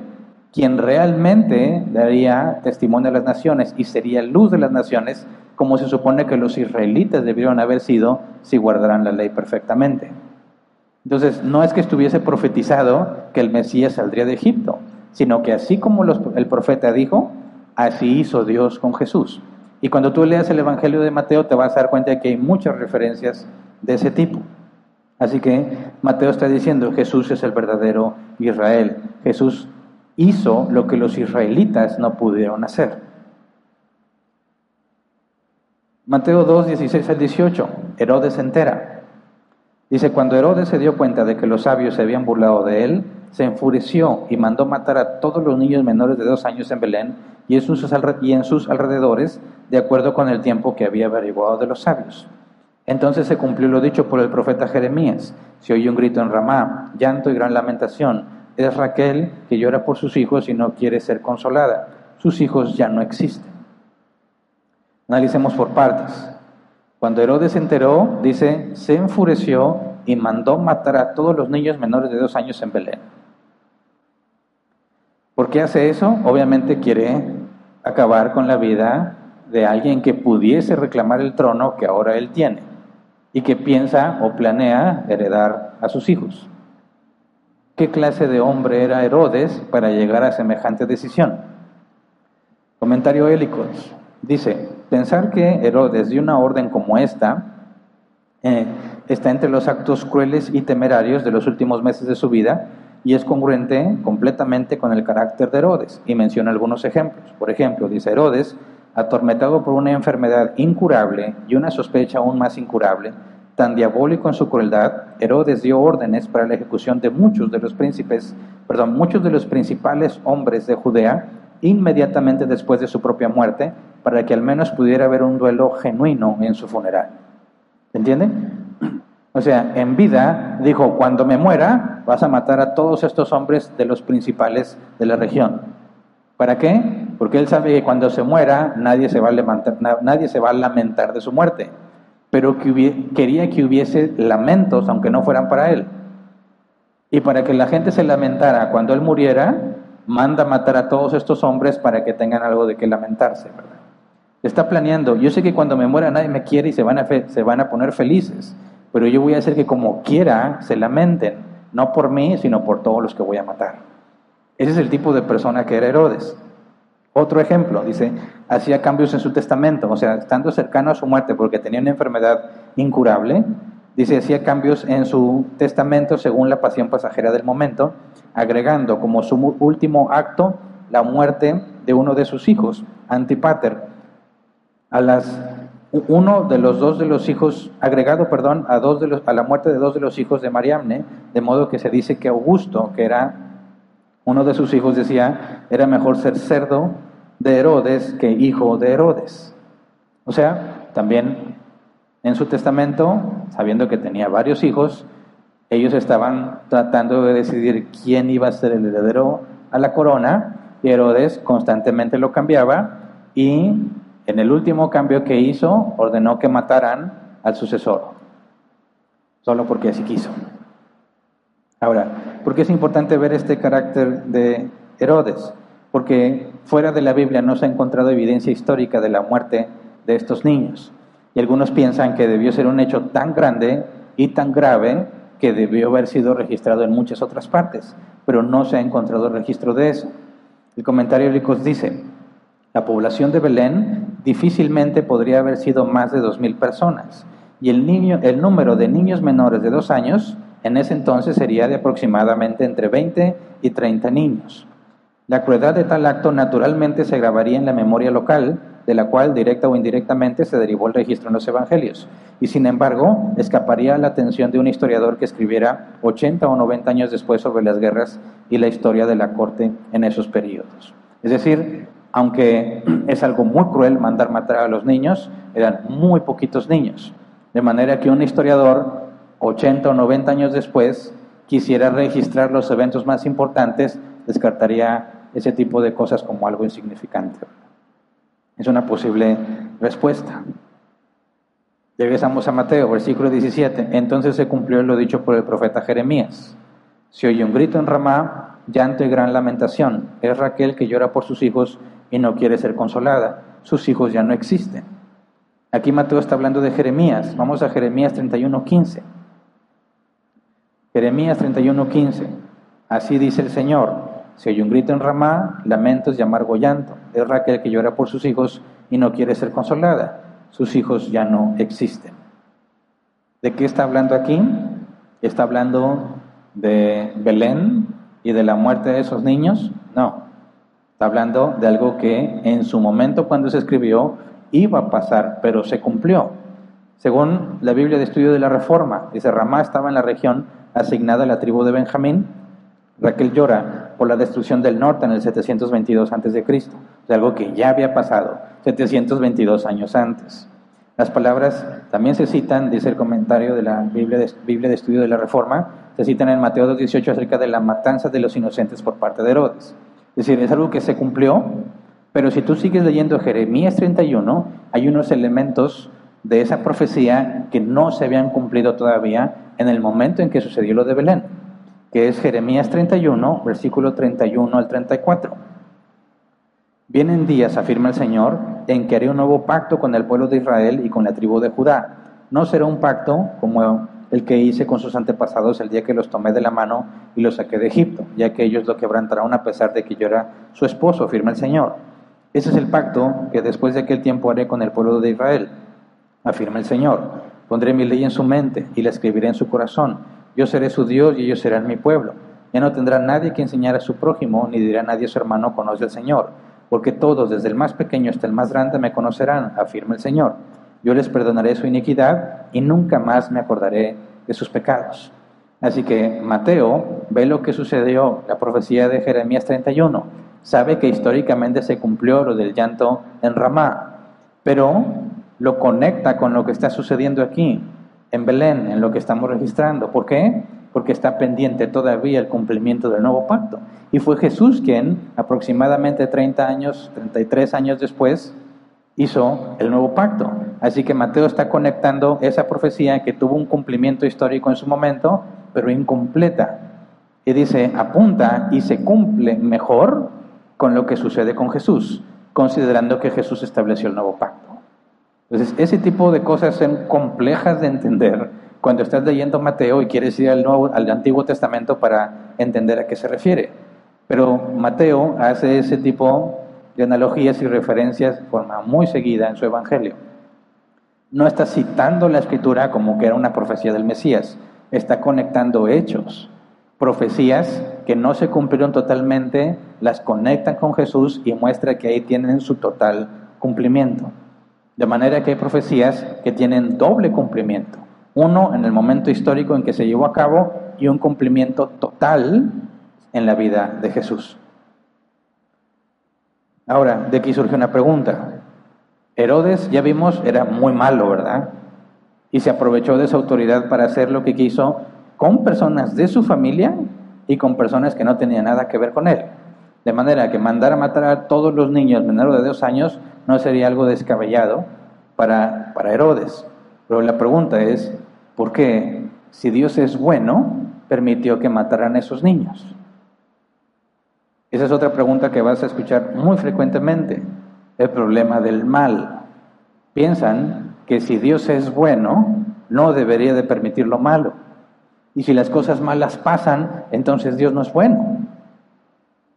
quien realmente daría testimonio a las naciones y sería luz de las naciones, como se supone que los israelitas debieron haber sido si guardaran la ley perfectamente. Entonces, no es que estuviese profetizado que el Mesías saldría de Egipto, sino que así como el profeta dijo, así hizo Dios con Jesús. Y cuando tú leas el Evangelio de Mateo te vas a dar cuenta de que hay muchas referencias de ese tipo. Así que Mateo está diciendo, Jesús es el verdadero Israel. Jesús hizo lo que los israelitas no pudieron hacer. Mateo 2, 16 al 18, Herodes entera. Dice, cuando Herodes se dio cuenta de que los sabios se habían burlado de él, se enfureció y mandó matar a todos los niños menores de dos años en Belén y en sus, alrededores, de acuerdo con el tiempo que había averiguado de los sabios. Entonces se cumplió lo dicho por el profeta Jeremías. Se oyó un grito en Ramá, llanto y gran lamentación es Raquel que llora por sus hijos y no quiere ser consolada. Sus hijos ya no existen. Analicemos por partes. Cuando Herodes se enteró, dice, se enfureció y mandó matar a todos los niños menores de dos años en Belén. ¿Por qué hace eso? Obviamente quiere acabar con la vida de alguien que pudiese reclamar el trono que ahora él tiene y que piensa o planea heredar a sus hijos qué clase de hombre era Herodes para llegar a semejante decisión. Comentario Hélicos dice, pensar que Herodes dio una orden como esta eh, está entre los actos crueles y temerarios de los últimos meses de su vida y es congruente completamente con el carácter de Herodes y menciona algunos ejemplos. Por ejemplo, dice Herodes, atormentado por una enfermedad incurable y una sospecha aún más incurable, tan diabólico en su crueldad, Herodes dio órdenes para la ejecución de muchos de los príncipes, perdón, muchos de los principales hombres de Judea inmediatamente después de su propia muerte, para que al menos pudiera haber un duelo genuino en su funeral. ¿Entiende? O sea, en vida dijo, cuando me muera, vas a matar a todos estos hombres de los principales de la región. ¿Para qué? Porque él sabe que cuando se muera nadie se va a, levantar, nadie se va a lamentar de su muerte pero que quería que hubiese lamentos, aunque no fueran para él. Y para que la gente se lamentara cuando él muriera, manda matar a todos estos hombres para que tengan algo de qué lamentarse. Está planeando, yo sé que cuando me muera nadie me quiere y se van, a se van a poner felices, pero yo voy a hacer que como quiera se lamenten, no por mí, sino por todos los que voy a matar. Ese es el tipo de persona que era Herodes. Otro ejemplo, dice, hacía cambios en su testamento, o sea, estando cercano a su muerte porque tenía una enfermedad incurable, dice, hacía cambios en su testamento según la pasión pasajera del momento, agregando como su último acto la muerte de uno de sus hijos, Antipater, a las uno de los dos de los hijos, agregado, perdón, a, dos de los, a la muerte de dos de los hijos de Mariamne, de modo que se dice que Augusto, que era uno de sus hijos decía, era mejor ser cerdo de Herodes que hijo de Herodes. O sea, también en su testamento, sabiendo que tenía varios hijos, ellos estaban tratando de decidir quién iba a ser el heredero a la corona, y Herodes constantemente lo cambiaba, y en el último cambio que hizo ordenó que mataran al sucesor, solo porque así quiso. Ahora, ¿por qué es importante ver este carácter de Herodes? Porque fuera de la Biblia no se ha encontrado evidencia histórica de la muerte de estos niños. Y algunos piensan que debió ser un hecho tan grande y tan grave que debió haber sido registrado en muchas otras partes, pero no se ha encontrado registro de eso. El comentario Licos dice, la población de Belén difícilmente podría haber sido más de 2.000 personas, y el, niño, el número de niños menores de dos años en ese entonces sería de aproximadamente entre 20 y 30 niños. La crueldad de tal acto naturalmente se grabaría en la memoria local, de la cual directa o indirectamente se derivó el registro en los evangelios, y sin embargo escaparía a la atención de un historiador que escribiera 80 o 90 años después sobre las guerras y la historia de la corte en esos periodos. Es decir, aunque es algo muy cruel mandar matar a los niños, eran muy poquitos niños, de manera que un historiador 80 o 90 años después quisiera registrar los eventos más importantes, descartaría ese tipo de cosas como algo insignificante. Es una posible respuesta. Regresamos a Mateo, versículo 17. Entonces se cumplió lo dicho por el profeta Jeremías. Se oye un grito en Ramá, llanto y gran lamentación. Es Raquel que llora por sus hijos y no quiere ser consolada. Sus hijos ya no existen. Aquí Mateo está hablando de Jeremías. Vamos a Jeremías 31.15. Jeremías 31.15. Así dice el Señor. Se oye un grito en Ramá, lamentos y amargo llanto. Es Raquel que llora por sus hijos y no quiere ser consolada. Sus hijos ya no existen. ¿De qué está hablando aquí? ¿Está hablando de Belén y de la muerte de esos niños? No. Está hablando de algo que en su momento cuando se escribió iba a pasar, pero se cumplió. Según la Biblia de Estudio de la Reforma, dice Ramá estaba en la región asignada a la tribu de Benjamín Raquel llora por la destrucción del norte en el 722 a.C., de algo que ya había pasado 722 años antes. Las palabras también se citan, dice el comentario de la Biblia de, Biblia de Estudio de la Reforma, se citan en Mateo 2.18 acerca de la matanza de los inocentes por parte de Herodes. Es decir, es algo que se cumplió, pero si tú sigues leyendo Jeremías 31, hay unos elementos de esa profecía que no se habían cumplido todavía en el momento en que sucedió lo de Belén que es Jeremías 31, versículo 31 al 34. Vienen días, afirma el Señor, en que haré un nuevo pacto con el pueblo de Israel y con la tribu de Judá. No será un pacto como el que hice con sus antepasados el día que los tomé de la mano y los saqué de Egipto, ya que ellos lo quebrantarán a pesar de que yo era su esposo, afirma el Señor. Ese es el pacto que después de aquel tiempo haré con el pueblo de Israel, afirma el Señor. Pondré mi ley en su mente y la escribiré en su corazón yo seré su Dios y ellos serán mi pueblo. Ya no tendrá nadie que enseñar a su prójimo, ni dirá nadie a su hermano, conoce al Señor, porque todos, desde el más pequeño hasta el más grande, me conocerán, afirma el Señor. Yo les perdonaré su iniquidad y nunca más me acordaré de sus pecados. Así que Mateo ve lo que sucedió, la profecía de Jeremías 31, sabe que históricamente se cumplió lo del llanto en Ramá, pero lo conecta con lo que está sucediendo aquí en Belén, en lo que estamos registrando. ¿Por qué? Porque está pendiente todavía el cumplimiento del nuevo pacto. Y fue Jesús quien, aproximadamente 30 años, 33 años después, hizo el nuevo pacto. Así que Mateo está conectando esa profecía que tuvo un cumplimiento histórico en su momento, pero incompleta. Y dice, apunta y se cumple mejor con lo que sucede con Jesús, considerando que Jesús estableció el nuevo pacto. Entonces, ese tipo de cosas son complejas de entender cuando estás leyendo Mateo y quieres ir al, Nuevo, al Antiguo Testamento para entender a qué se refiere. Pero Mateo hace ese tipo de analogías y referencias de forma muy seguida en su Evangelio. No está citando la escritura como que era una profecía del Mesías, está conectando hechos, profecías que no se cumplieron totalmente, las conectan con Jesús y muestra que ahí tienen su total cumplimiento. De manera que hay profecías que tienen doble cumplimiento. Uno en el momento histórico en que se llevó a cabo y un cumplimiento total en la vida de Jesús. Ahora, de aquí surge una pregunta. Herodes, ya vimos, era muy malo, ¿verdad? Y se aprovechó de su autoridad para hacer lo que quiso con personas de su familia y con personas que no tenían nada que ver con él. De manera que mandar a matar a todos los niños menores de dos años no sería algo descabellado para, para Herodes. Pero la pregunta es, ¿por qué si Dios es bueno, permitió que mataran a esos niños? Esa es otra pregunta que vas a escuchar muy frecuentemente, el problema del mal. Piensan que si Dios es bueno, no debería de permitir lo malo. Y si las cosas malas pasan, entonces Dios no es bueno.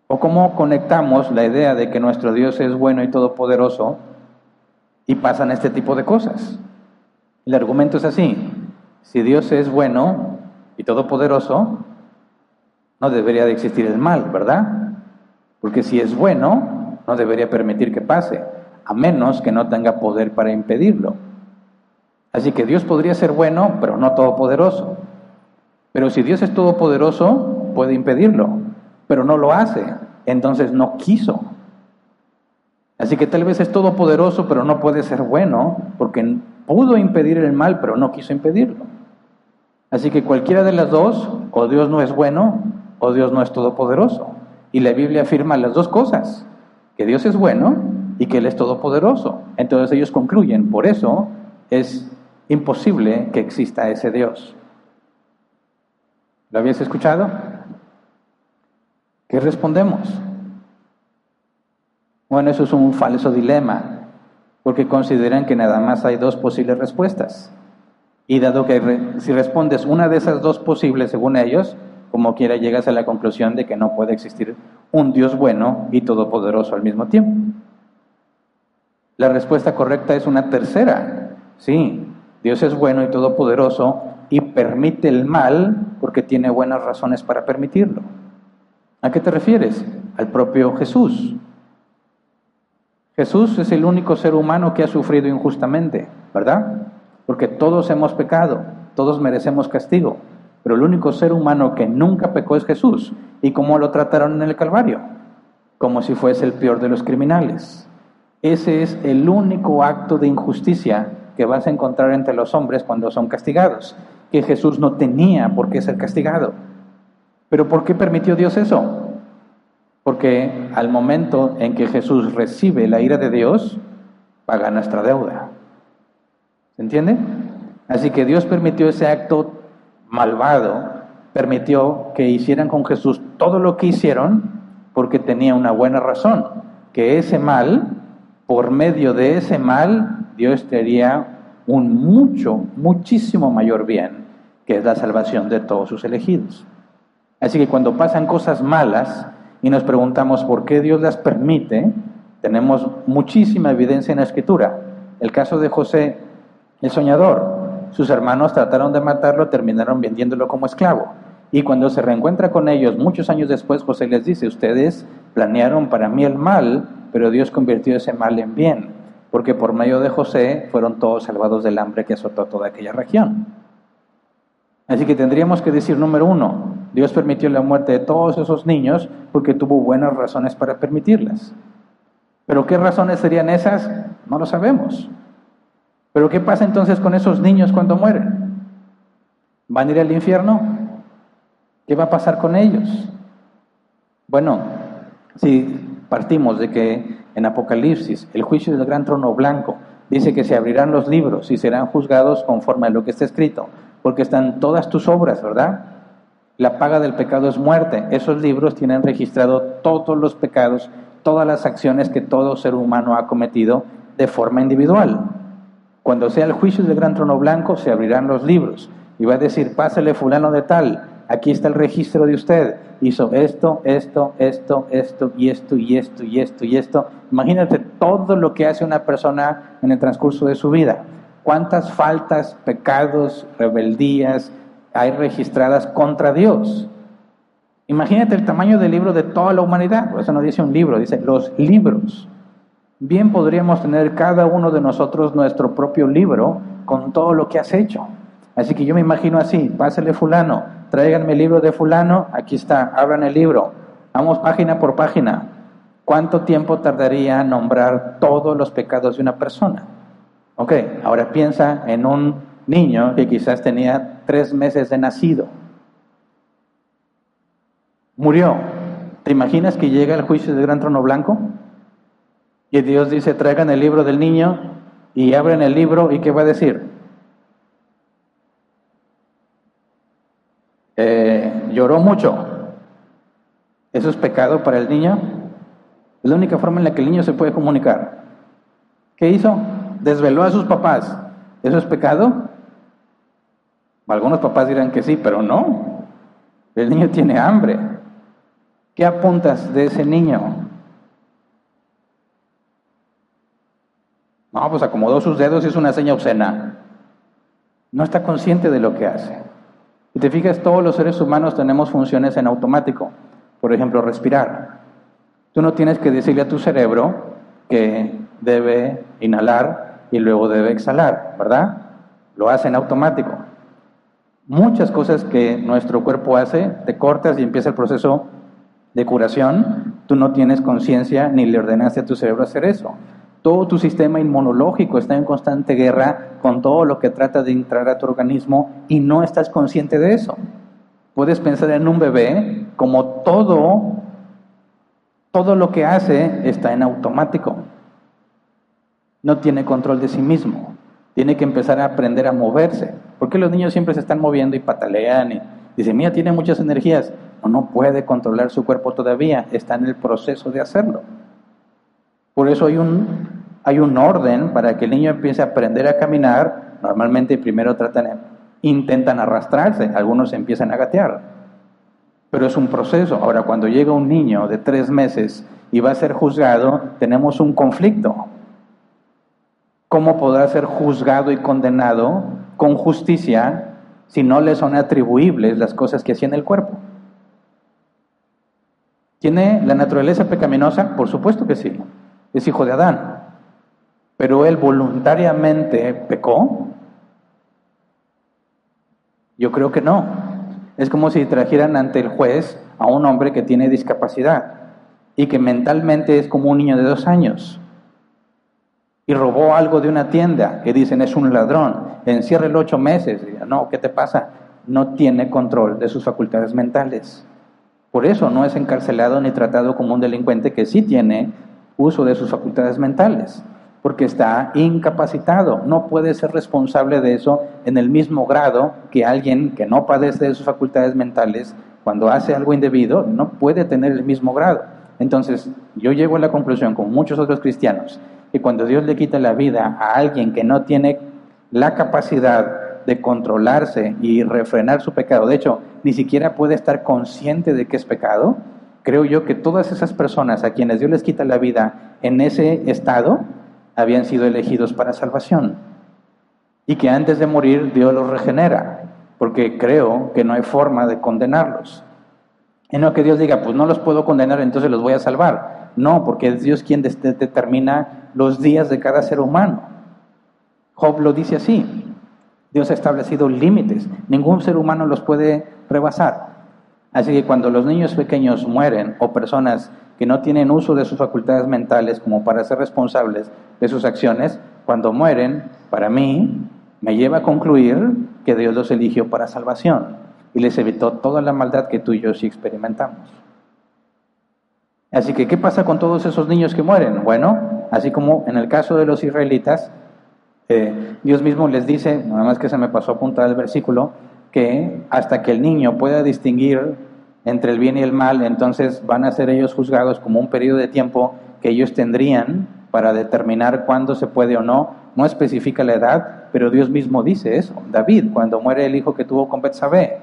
¿O cómo conectamos la idea de que nuestro Dios es bueno y todopoderoso y pasan este tipo de cosas? El argumento es así. Si Dios es bueno y todopoderoso, no debería de existir el mal, ¿verdad? Porque si es bueno, no debería permitir que pase, a menos que no tenga poder para impedirlo. Así que Dios podría ser bueno, pero no todopoderoso. Pero si Dios es todopoderoso, puede impedirlo, pero no lo hace. Entonces no quiso. Así que tal vez es todopoderoso, pero no puede ser bueno, porque pudo impedir el mal, pero no quiso impedirlo. Así que cualquiera de las dos, o Dios no es bueno, o Dios no es todopoderoso. Y la Biblia afirma las dos cosas, que Dios es bueno y que Él es todopoderoso. Entonces ellos concluyen, por eso es imposible que exista ese Dios. ¿Lo habías escuchado? ¿Qué respondemos? Bueno, eso es un falso dilema, porque consideran que nada más hay dos posibles respuestas. Y dado que si respondes una de esas dos posibles, según ellos, como quiera llegas a la conclusión de que no puede existir un Dios bueno y todopoderoso al mismo tiempo. La respuesta correcta es una tercera. Sí, Dios es bueno y todopoderoso y permite el mal porque tiene buenas razones para permitirlo. ¿A qué te refieres? Al propio Jesús. Jesús es el único ser humano que ha sufrido injustamente, ¿verdad? Porque todos hemos pecado, todos merecemos castigo. Pero el único ser humano que nunca pecó es Jesús. ¿Y cómo lo trataron en el Calvario? Como si fuese el peor de los criminales. Ese es el único acto de injusticia que vas a encontrar entre los hombres cuando son castigados, que Jesús no tenía por qué ser castigado. Pero ¿por qué permitió Dios eso? Porque al momento en que Jesús recibe la ira de Dios, paga nuestra deuda. ¿Se entiende? Así que Dios permitió ese acto malvado permitió que hicieran con Jesús todo lo que hicieron porque tenía una buena razón, que ese mal, por medio de ese mal, Dios tendría un mucho, muchísimo mayor bien, que es la salvación de todos sus elegidos. Así que cuando pasan cosas malas y nos preguntamos por qué Dios las permite, tenemos muchísima evidencia en la Escritura. El caso de José, el soñador, sus hermanos trataron de matarlo, terminaron vendiéndolo como esclavo. Y cuando se reencuentra con ellos muchos años después, José les dice, ustedes planearon para mí el mal, pero Dios convirtió ese mal en bien, porque por medio de José fueron todos salvados del hambre que azotó toda aquella región. Así que tendríamos que decir, número uno, Dios permitió la muerte de todos esos niños porque tuvo buenas razones para permitirlas. Pero ¿qué razones serían esas? No lo sabemos. Pero ¿qué pasa entonces con esos niños cuando mueren? ¿Van a ir al infierno? ¿Qué va a pasar con ellos? Bueno, si partimos de que en Apocalipsis el juicio del gran trono blanco dice que se abrirán los libros y serán juzgados conforme a lo que está escrito, porque están todas tus obras, ¿verdad? La paga del pecado es muerte. Esos libros tienen registrado todos los pecados, todas las acciones que todo ser humano ha cometido de forma individual. Cuando sea el juicio del gran trono blanco, se abrirán los libros y va a decir, pásale fulano de tal, aquí está el registro de usted, hizo esto, esto, esto, esto y esto y esto y esto y esto. Imagínate todo lo que hace una persona en el transcurso de su vida. ¿Cuántas faltas, pecados, rebeldías hay registradas contra Dios? Imagínate el tamaño del libro de toda la humanidad. Por eso no dice un libro, dice los libros. Bien podríamos tener cada uno de nosotros nuestro propio libro con todo lo que has hecho. Así que yo me imagino así, pásale fulano, tráiganme el libro de fulano, aquí está, abran el libro, vamos página por página. ¿Cuánto tiempo tardaría nombrar todos los pecados de una persona? Ok, ahora piensa en un niño que quizás tenía tres meses de nacido. Murió. ¿Te imaginas que llega el juicio del gran trono blanco? Y Dios dice, traigan el libro del niño y abren el libro y ¿qué va a decir? Eh, lloró mucho. ¿Eso es pecado para el niño? Es la única forma en la que el niño se puede comunicar. ¿Qué hizo? Desveló a sus papás. ¿Eso es pecado? Algunos papás dirán que sí, pero no. El niño tiene hambre. ¿Qué apuntas de ese niño? No, pues acomodó sus dedos y es una seña obscena. No está consciente de lo que hace. Y te fijas, todos los seres humanos tenemos funciones en automático. Por ejemplo, respirar. Tú no tienes que decirle a tu cerebro que debe inhalar y luego debe exhalar, ¿verdad? Lo hace en automático. Muchas cosas que nuestro cuerpo hace, te cortas y empieza el proceso de curación, tú no tienes conciencia ni le ordenaste a tu cerebro hacer eso. Todo tu sistema inmunológico está en constante guerra con todo lo que trata de entrar a tu organismo y no estás consciente de eso. Puedes pensar en un bebé como todo, todo lo que hace está en automático. No tiene control de sí mismo. Tiene que empezar a aprender a moverse. Porque los niños siempre se están moviendo y patalean y dicen, mira, tiene muchas energías. No, no puede controlar su cuerpo todavía. Está en el proceso de hacerlo. Por eso hay un, hay un orden para que el niño empiece a aprender a caminar. Normalmente primero tratan, intentan arrastrarse, algunos empiezan a gatear. Pero es un proceso. Ahora, cuando llega un niño de tres meses y va a ser juzgado, tenemos un conflicto. ¿Cómo podrá ser juzgado y condenado con justicia si no le son atribuibles las cosas que hacía en el cuerpo? ¿Tiene la naturaleza pecaminosa? Por supuesto que sí es hijo de Adán. Pero él voluntariamente pecó. Yo creo que no. Es como si trajeran ante el juez a un hombre que tiene discapacidad y que mentalmente es como un niño de dos años y robó algo de una tienda que dicen es un ladrón, encierra ocho meses. No, ¿qué te pasa? No tiene control de sus facultades mentales. Por eso no es encarcelado ni tratado como un delincuente que sí tiene uso de sus facultades mentales, porque está incapacitado, no puede ser responsable de eso en el mismo grado que alguien que no padece de sus facultades mentales, cuando hace algo indebido, no puede tener el mismo grado. Entonces, yo llego a la conclusión, con muchos otros cristianos, que cuando Dios le quita la vida a alguien que no tiene la capacidad de controlarse y refrenar su pecado, de hecho, ni siquiera puede estar consciente de que es pecado, creo yo que todas esas personas a quienes Dios les quita la vida en ese estado habían sido elegidos para salvación y que antes de morir Dios los regenera, porque creo que no hay forma de condenarlos. Y no que Dios diga, pues no los puedo condenar, entonces los voy a salvar. No, porque es Dios quien determina los días de cada ser humano. Job lo dice así. Dios ha establecido límites. Ningún ser humano los puede rebasar. Así que cuando los niños pequeños mueren o personas que no tienen uso de sus facultades mentales como para ser responsables de sus acciones, cuando mueren, para mí, me lleva a concluir que Dios los eligió para salvación y les evitó toda la maldad que tú y yo sí experimentamos. Así que, ¿qué pasa con todos esos niños que mueren? Bueno, así como en el caso de los israelitas, eh, Dios mismo les dice, nada más que se me pasó a apuntar el versículo, que hasta que el niño pueda distinguir entre el bien y el mal, entonces van a ser ellos juzgados como un periodo de tiempo que ellos tendrían para determinar cuándo se puede o no. No especifica la edad, pero Dios mismo dice eso. David, cuando muere el hijo que tuvo con Betsabé,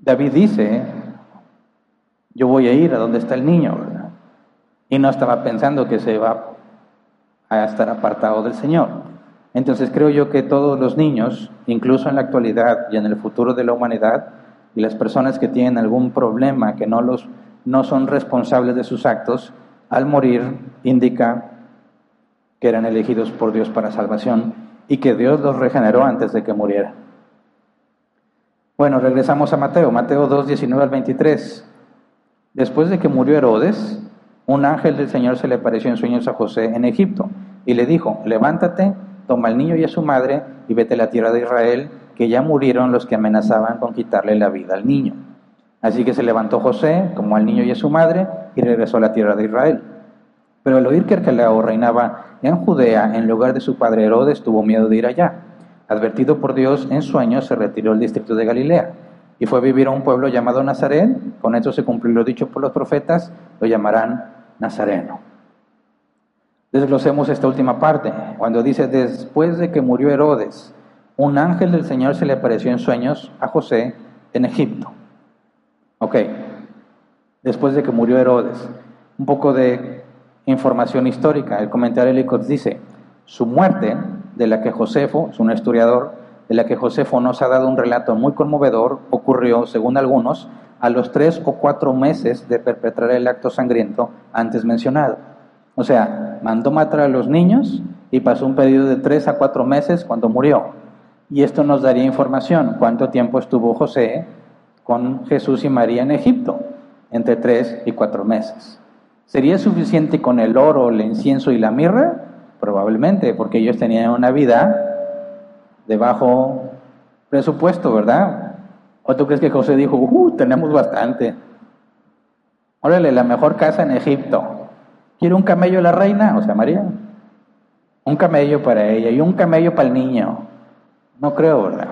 David dice, yo voy a ir a donde está el niño, ¿verdad? Y no estaba pensando que se va a estar apartado del Señor. Entonces creo yo que todos los niños, incluso en la actualidad y en el futuro de la humanidad, y las personas que tienen algún problema, que no, los, no son responsables de sus actos, al morir indica que eran elegidos por Dios para salvación y que Dios los regeneró antes de que murieran. Bueno, regresamos a Mateo, Mateo 2, 19 al 23. Después de que murió Herodes, un ángel del Señor se le apareció en sueños a José en Egipto y le dijo, levántate toma al niño y a su madre y vete a la tierra de Israel, que ya murieron los que amenazaban con quitarle la vida al niño. Así que se levantó José, tomó al niño y a su madre, y regresó a la tierra de Israel. Pero al oír que Arquelao reinaba en Judea en lugar de su padre Herodes, tuvo miedo de ir allá. Advertido por Dios en sueños, se retiró al distrito de Galilea y fue a vivir a un pueblo llamado Nazaret. Con esto se cumplió lo dicho por los profetas, lo llamarán Nazareno. Desglosemos esta última parte, cuando dice, después de que murió Herodes, un ángel del Señor se le apareció en sueños a José en Egipto. Ok, después de que murió Herodes. Un poco de información histórica. El comentario de Licots dice, su muerte, de la que Josefo, es un historiador, de la que Josefo nos ha dado un relato muy conmovedor, ocurrió, según algunos, a los tres o cuatro meses de perpetrar el acto sangriento antes mencionado. O sea, mandó matar a los niños y pasó un periodo de tres a cuatro meses cuando murió. Y esto nos daría información, cuánto tiempo estuvo José con Jesús y María en Egipto, entre tres y cuatro meses. ¿Sería suficiente con el oro, el incienso y la mirra? Probablemente, porque ellos tenían una vida de bajo presupuesto, ¿verdad? ¿O tú crees que José dijo, uh, tenemos bastante? Órale, la mejor casa en Egipto. ¿Quiere un camello la reina? O sea, María. Un camello para ella y un camello para el niño. No creo, ¿verdad?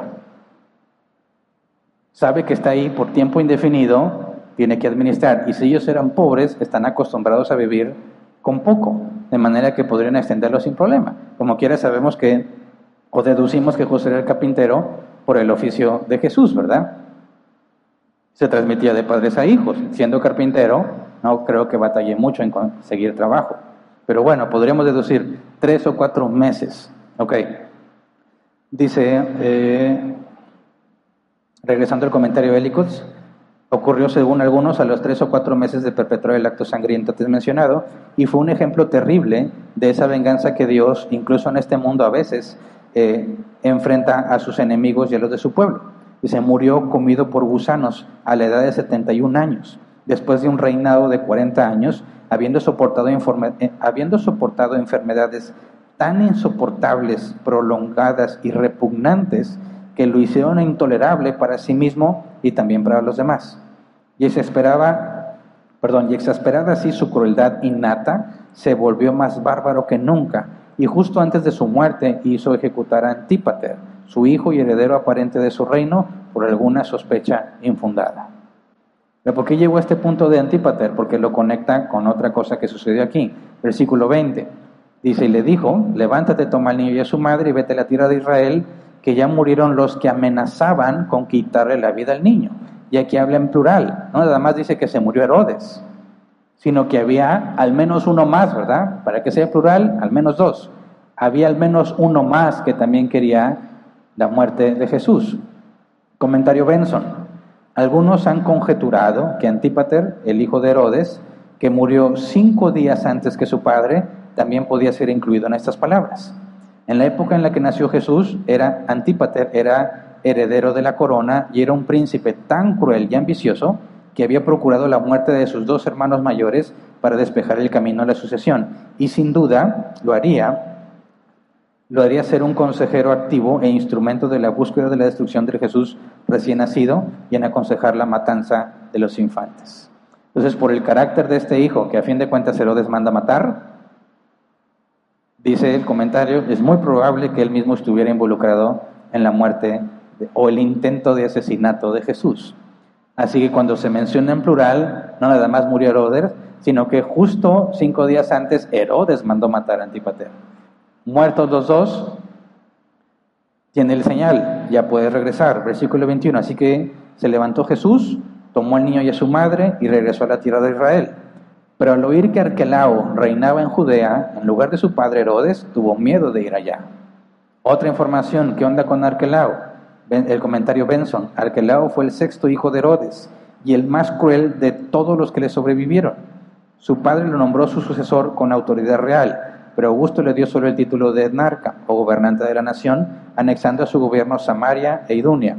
Sabe que está ahí por tiempo indefinido, tiene que administrar. Y si ellos eran pobres, están acostumbrados a vivir con poco, de manera que podrían extenderlo sin problema. Como quiera, sabemos que, o deducimos que José era el carpintero por el oficio de Jesús, ¿verdad? Se transmitía de padres a hijos. Siendo carpintero, no creo que batallé mucho en conseguir trabajo. Pero bueno, podríamos deducir tres o cuatro meses. Ok. Dice, eh, regresando al comentario de Helicots, ocurrió según algunos a los tres o cuatro meses de perpetrar el acto sangriento antes mencionado y fue un ejemplo terrible de esa venganza que Dios, incluso en este mundo a veces, eh, enfrenta a sus enemigos y a los de su pueblo. Y se murió comido por gusanos a la edad de 71 años, después de un reinado de 40 años, habiendo soportado, eh, habiendo soportado enfermedades tan insoportables, prolongadas y repugnantes que lo hicieron intolerable para sí mismo y también para los demás. Y exasperaba, perdón, y exasperada así su crueldad innata, se volvió más bárbaro que nunca, y justo antes de su muerte hizo ejecutar a Antípater, su hijo y heredero aparente de su reino, por alguna sospecha infundada. ¿Pero por qué llegó a este punto de Antípater? Porque lo conecta con otra cosa que sucedió aquí. Versículo 20. Dice, y le dijo, levántate, toma al niño y a su madre y vete a la tierra de Israel, que ya murieron los que amenazaban con quitarle la vida al niño. Y aquí habla en plural, no nada más dice que se murió Herodes, sino que había al menos uno más, ¿verdad? Para que sea plural, al menos dos. Había al menos uno más que también quería la muerte de Jesús. Comentario Benson. Algunos han conjeturado que Antípater, el hijo de Herodes, que murió cinco días antes que su padre, también podía ser incluido en estas palabras. En la época en la que nació Jesús, era Antípater, era heredero de la corona y era un príncipe tan cruel y ambicioso que había procurado la muerte de sus dos hermanos mayores para despejar el camino a la sucesión. Y sin duda lo haría, lo haría ser un consejero activo e instrumento de la búsqueda de la destrucción de Jesús recién nacido y en aconsejar la matanza de los infantes. Entonces, por el carácter de este hijo, que a fin de cuentas Herodes manda matar, Dice el comentario, es muy probable que él mismo estuviera involucrado en la muerte o el intento de asesinato de Jesús. Así que cuando se menciona en plural, no nada más murió Herodes, sino que justo cinco días antes Herodes mandó matar a Antipater. Muertos los dos, tiene el señal, ya puede regresar. Versículo 21. Así que se levantó Jesús, tomó al niño y a su madre y regresó a la tierra de Israel. Pero al oír que Arquelao reinaba en Judea, en lugar de su padre Herodes, tuvo miedo de ir allá. Otra información, ¿qué onda con Arquelao? El comentario Benson, Arquelao fue el sexto hijo de Herodes y el más cruel de todos los que le sobrevivieron. Su padre lo nombró su sucesor con autoridad real, pero Augusto le dio solo el título de etnarca o gobernante de la nación, anexando a su gobierno Samaria e Idunia.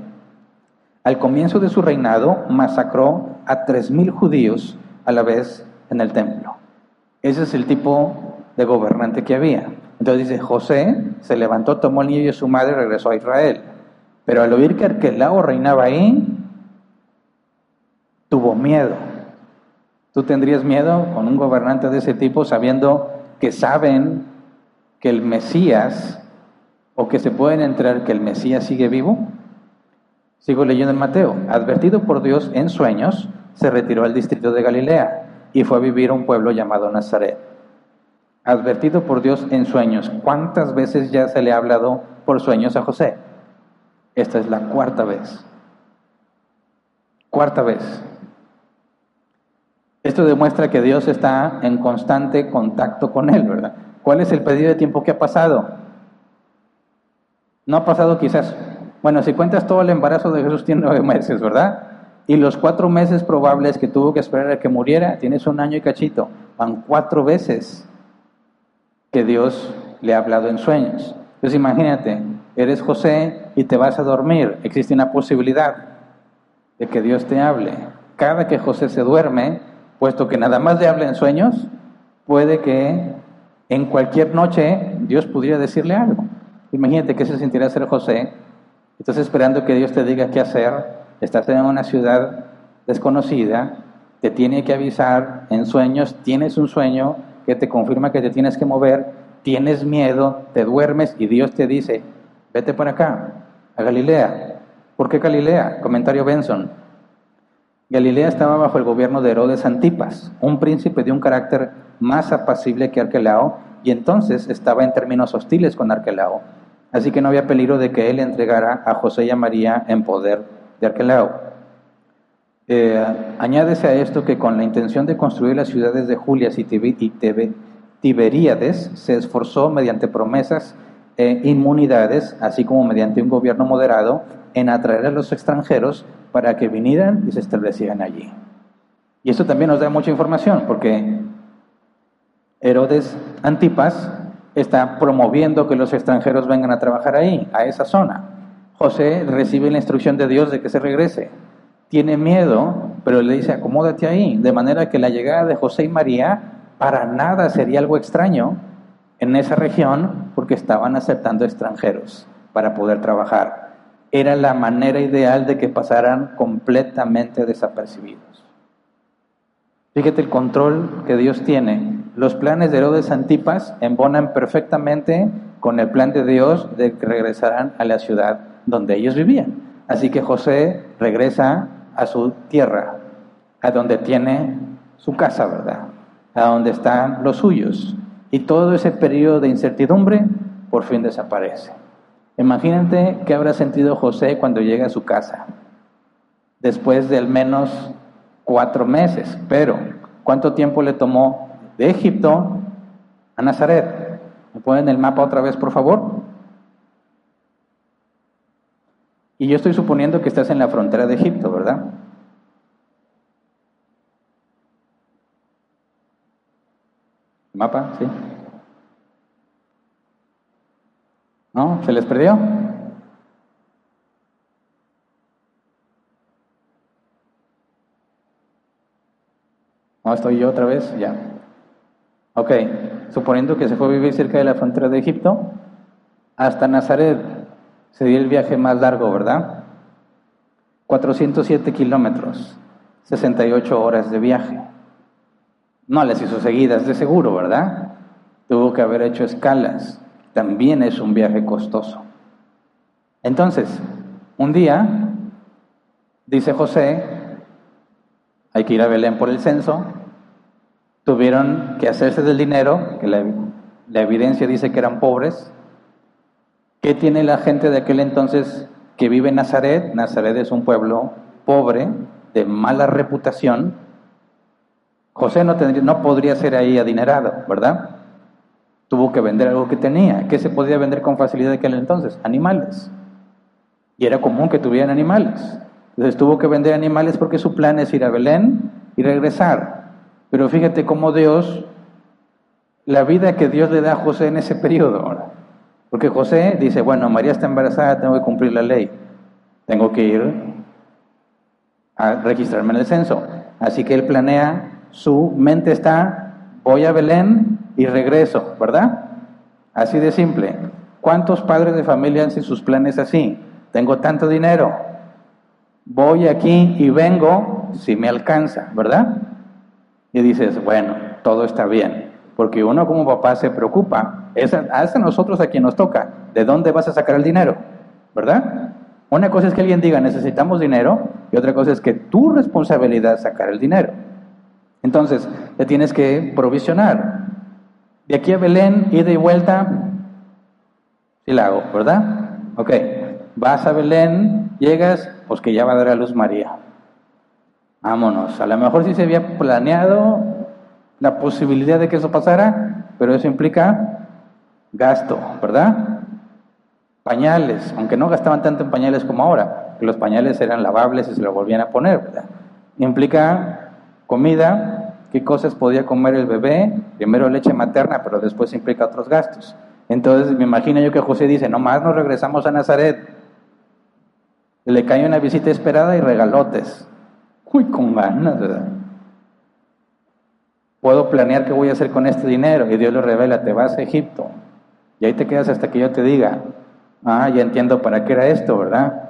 Al comienzo de su reinado, masacró a tres mil judíos a la vez en el templo. Ese es el tipo de gobernante que había. Entonces dice, José se levantó, tomó al niño y su madre y regresó a Israel. Pero al oír que Arquelao reinaba ahí, tuvo miedo. ¿Tú tendrías miedo con un gobernante de ese tipo sabiendo que saben que el Mesías o que se pueden enterar que el Mesías sigue vivo? Sigo leyendo en Mateo. Advertido por Dios en sueños, se retiró al distrito de Galilea y fue a vivir a un pueblo llamado Nazaret. Advertido por Dios en sueños. ¿Cuántas veces ya se le ha hablado por sueños a José? Esta es la cuarta vez. Cuarta vez. Esto demuestra que Dios está en constante contacto con él, ¿verdad? ¿Cuál es el pedido de tiempo que ha pasado? No ha pasado quizás, bueno, si cuentas todo el embarazo de Jesús tiene nueve meses, ¿verdad? Y los cuatro meses probables que tuvo que esperar a que muriera, tienes un año y cachito. Van cuatro veces que Dios le ha hablado en sueños. Entonces imagínate, eres José y te vas a dormir. Existe una posibilidad de que Dios te hable. Cada que José se duerme, puesto que nada más le habla en sueños, puede que en cualquier noche Dios pudiera decirle algo. Imagínate que se sentirá ser José. Estás esperando que Dios te diga qué hacer. Estás en una ciudad desconocida. Te tiene que avisar en sueños. Tienes un sueño que te confirma que te tienes que mover. Tienes miedo. Te duermes y Dios te dice, vete para acá, a Galilea. ¿Por qué Galilea? Comentario Benson. Galilea estaba bajo el gobierno de Herodes Antipas, un príncipe de un carácter más apacible que Arquelao, y entonces estaba en términos hostiles con Arquelao. Así que no había peligro de que él entregara a José y a María en poder de Arquelao. Eh, añádese a esto que con la intención de construir las ciudades de Julias y, Tiberíades se esforzó mediante promesas e inmunidades, así como mediante un gobierno moderado, en atraer a los extranjeros para que vinieran y se establecieran allí. Y esto también nos da mucha información, porque Herodes Antipas está promoviendo que los extranjeros vengan a trabajar ahí, a esa zona. José recibe la instrucción de Dios de que se regrese. Tiene miedo, pero le dice, acomódate ahí. De manera que la llegada de José y María para nada sería algo extraño en esa región porque estaban aceptando extranjeros para poder trabajar era la manera ideal de que pasaran completamente desapercibidos. Fíjate el control que Dios tiene. Los planes de Herodes Antipas embonan perfectamente con el plan de Dios de que regresaran a la ciudad donde ellos vivían. Así que José regresa a su tierra, a donde tiene su casa, ¿verdad? A donde están los suyos. Y todo ese periodo de incertidumbre por fin desaparece. Imagínate qué habrá sentido José cuando llega a su casa, después de al menos cuatro meses. Pero, ¿cuánto tiempo le tomó de Egipto a Nazaret? ¿Me ponen el mapa otra vez, por favor? Y yo estoy suponiendo que estás en la frontera de Egipto, ¿verdad? ¿Mapa? Sí. ¿No? ¿Se les perdió? No, estoy yo otra vez, ya. Ok, suponiendo que se fue a vivir cerca de la frontera de Egipto, hasta Nazaret se dio el viaje más largo, ¿verdad? 407 kilómetros, 68 horas de viaje. No las hizo seguidas, de seguro, ¿verdad? Tuvo que haber hecho escalas también es un viaje costoso. Entonces, un día, dice José, hay que ir a Belén por el censo, tuvieron que hacerse del dinero, que la, evidencia dice que eran pobres. ¿Qué tiene la gente de aquel entonces que vive en Nazaret? Nazaret es un pueblo pobre, de mala reputación. José no, tendría, no podría ser ahí adinerado, ¿verdad? Tuvo que vender algo que tenía. ¿Qué se podía vender con facilidad en aquel entonces? Animales. Y era común que tuvieran animales. Entonces tuvo que vender animales porque su plan es ir a Belén y regresar. Pero fíjate cómo Dios, la vida que Dios le da a José en ese periodo. Porque José dice, bueno, María está embarazada, tengo que cumplir la ley. Tengo que ir a registrarme en el censo. Así que él planea, su mente está, voy a Belén, y regreso, ¿verdad? Así de simple. ¿Cuántos padres de familia hacen sus planes así? Tengo tanto dinero, voy aquí y vengo si me alcanza, ¿verdad? Y dices, bueno, todo está bien. Porque uno como papá se preocupa. Es a, a nosotros a quien nos toca. ¿De dónde vas a sacar el dinero? ¿Verdad? Una cosa es que alguien diga necesitamos dinero y otra cosa es que tu responsabilidad es sacar el dinero. Entonces, te tienes que provisionar. De aquí a Belén, ida y vuelta, sí la hago, ¿verdad? Ok, vas a Belén, llegas, pues que ya va a dar a luz María. Vámonos. A lo mejor sí se había planeado la posibilidad de que eso pasara, pero eso implica gasto, ¿verdad? Pañales, aunque no gastaban tanto en pañales como ahora, que los pañales eran lavables y se los volvían a poner, ¿verdad? Implica comida, qué cosas podía comer el bebé, primero leche materna, pero después implica otros gastos. Entonces me imagino yo que José dice, nomás nos regresamos a Nazaret, le cae una visita esperada y regalotes. Uy, con ganas, ¿verdad? Puedo planear qué voy a hacer con este dinero y Dios le revela, te vas a Egipto y ahí te quedas hasta que yo te diga, ah, ya entiendo para qué era esto, ¿verdad?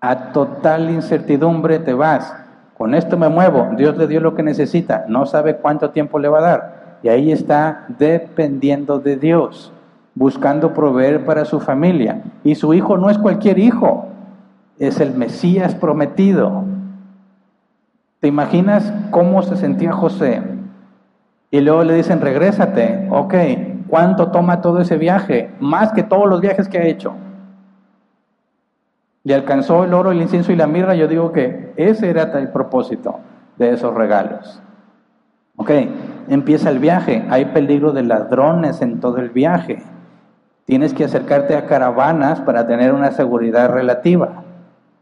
A total incertidumbre te vas. Con esto me muevo, Dios le dio lo que necesita, no sabe cuánto tiempo le va a dar. Y ahí está dependiendo de Dios, buscando proveer para su familia. Y su hijo no es cualquier hijo, es el Mesías prometido. ¿Te imaginas cómo se sentía José? Y luego le dicen, regrésate, ok, ¿cuánto toma todo ese viaje? Más que todos los viajes que ha hecho. Le alcanzó el oro, el incienso y la mirra, yo digo que ese era el propósito de esos regalos. Ok, empieza el viaje, hay peligro de ladrones en todo el viaje. Tienes que acercarte a caravanas para tener una seguridad relativa.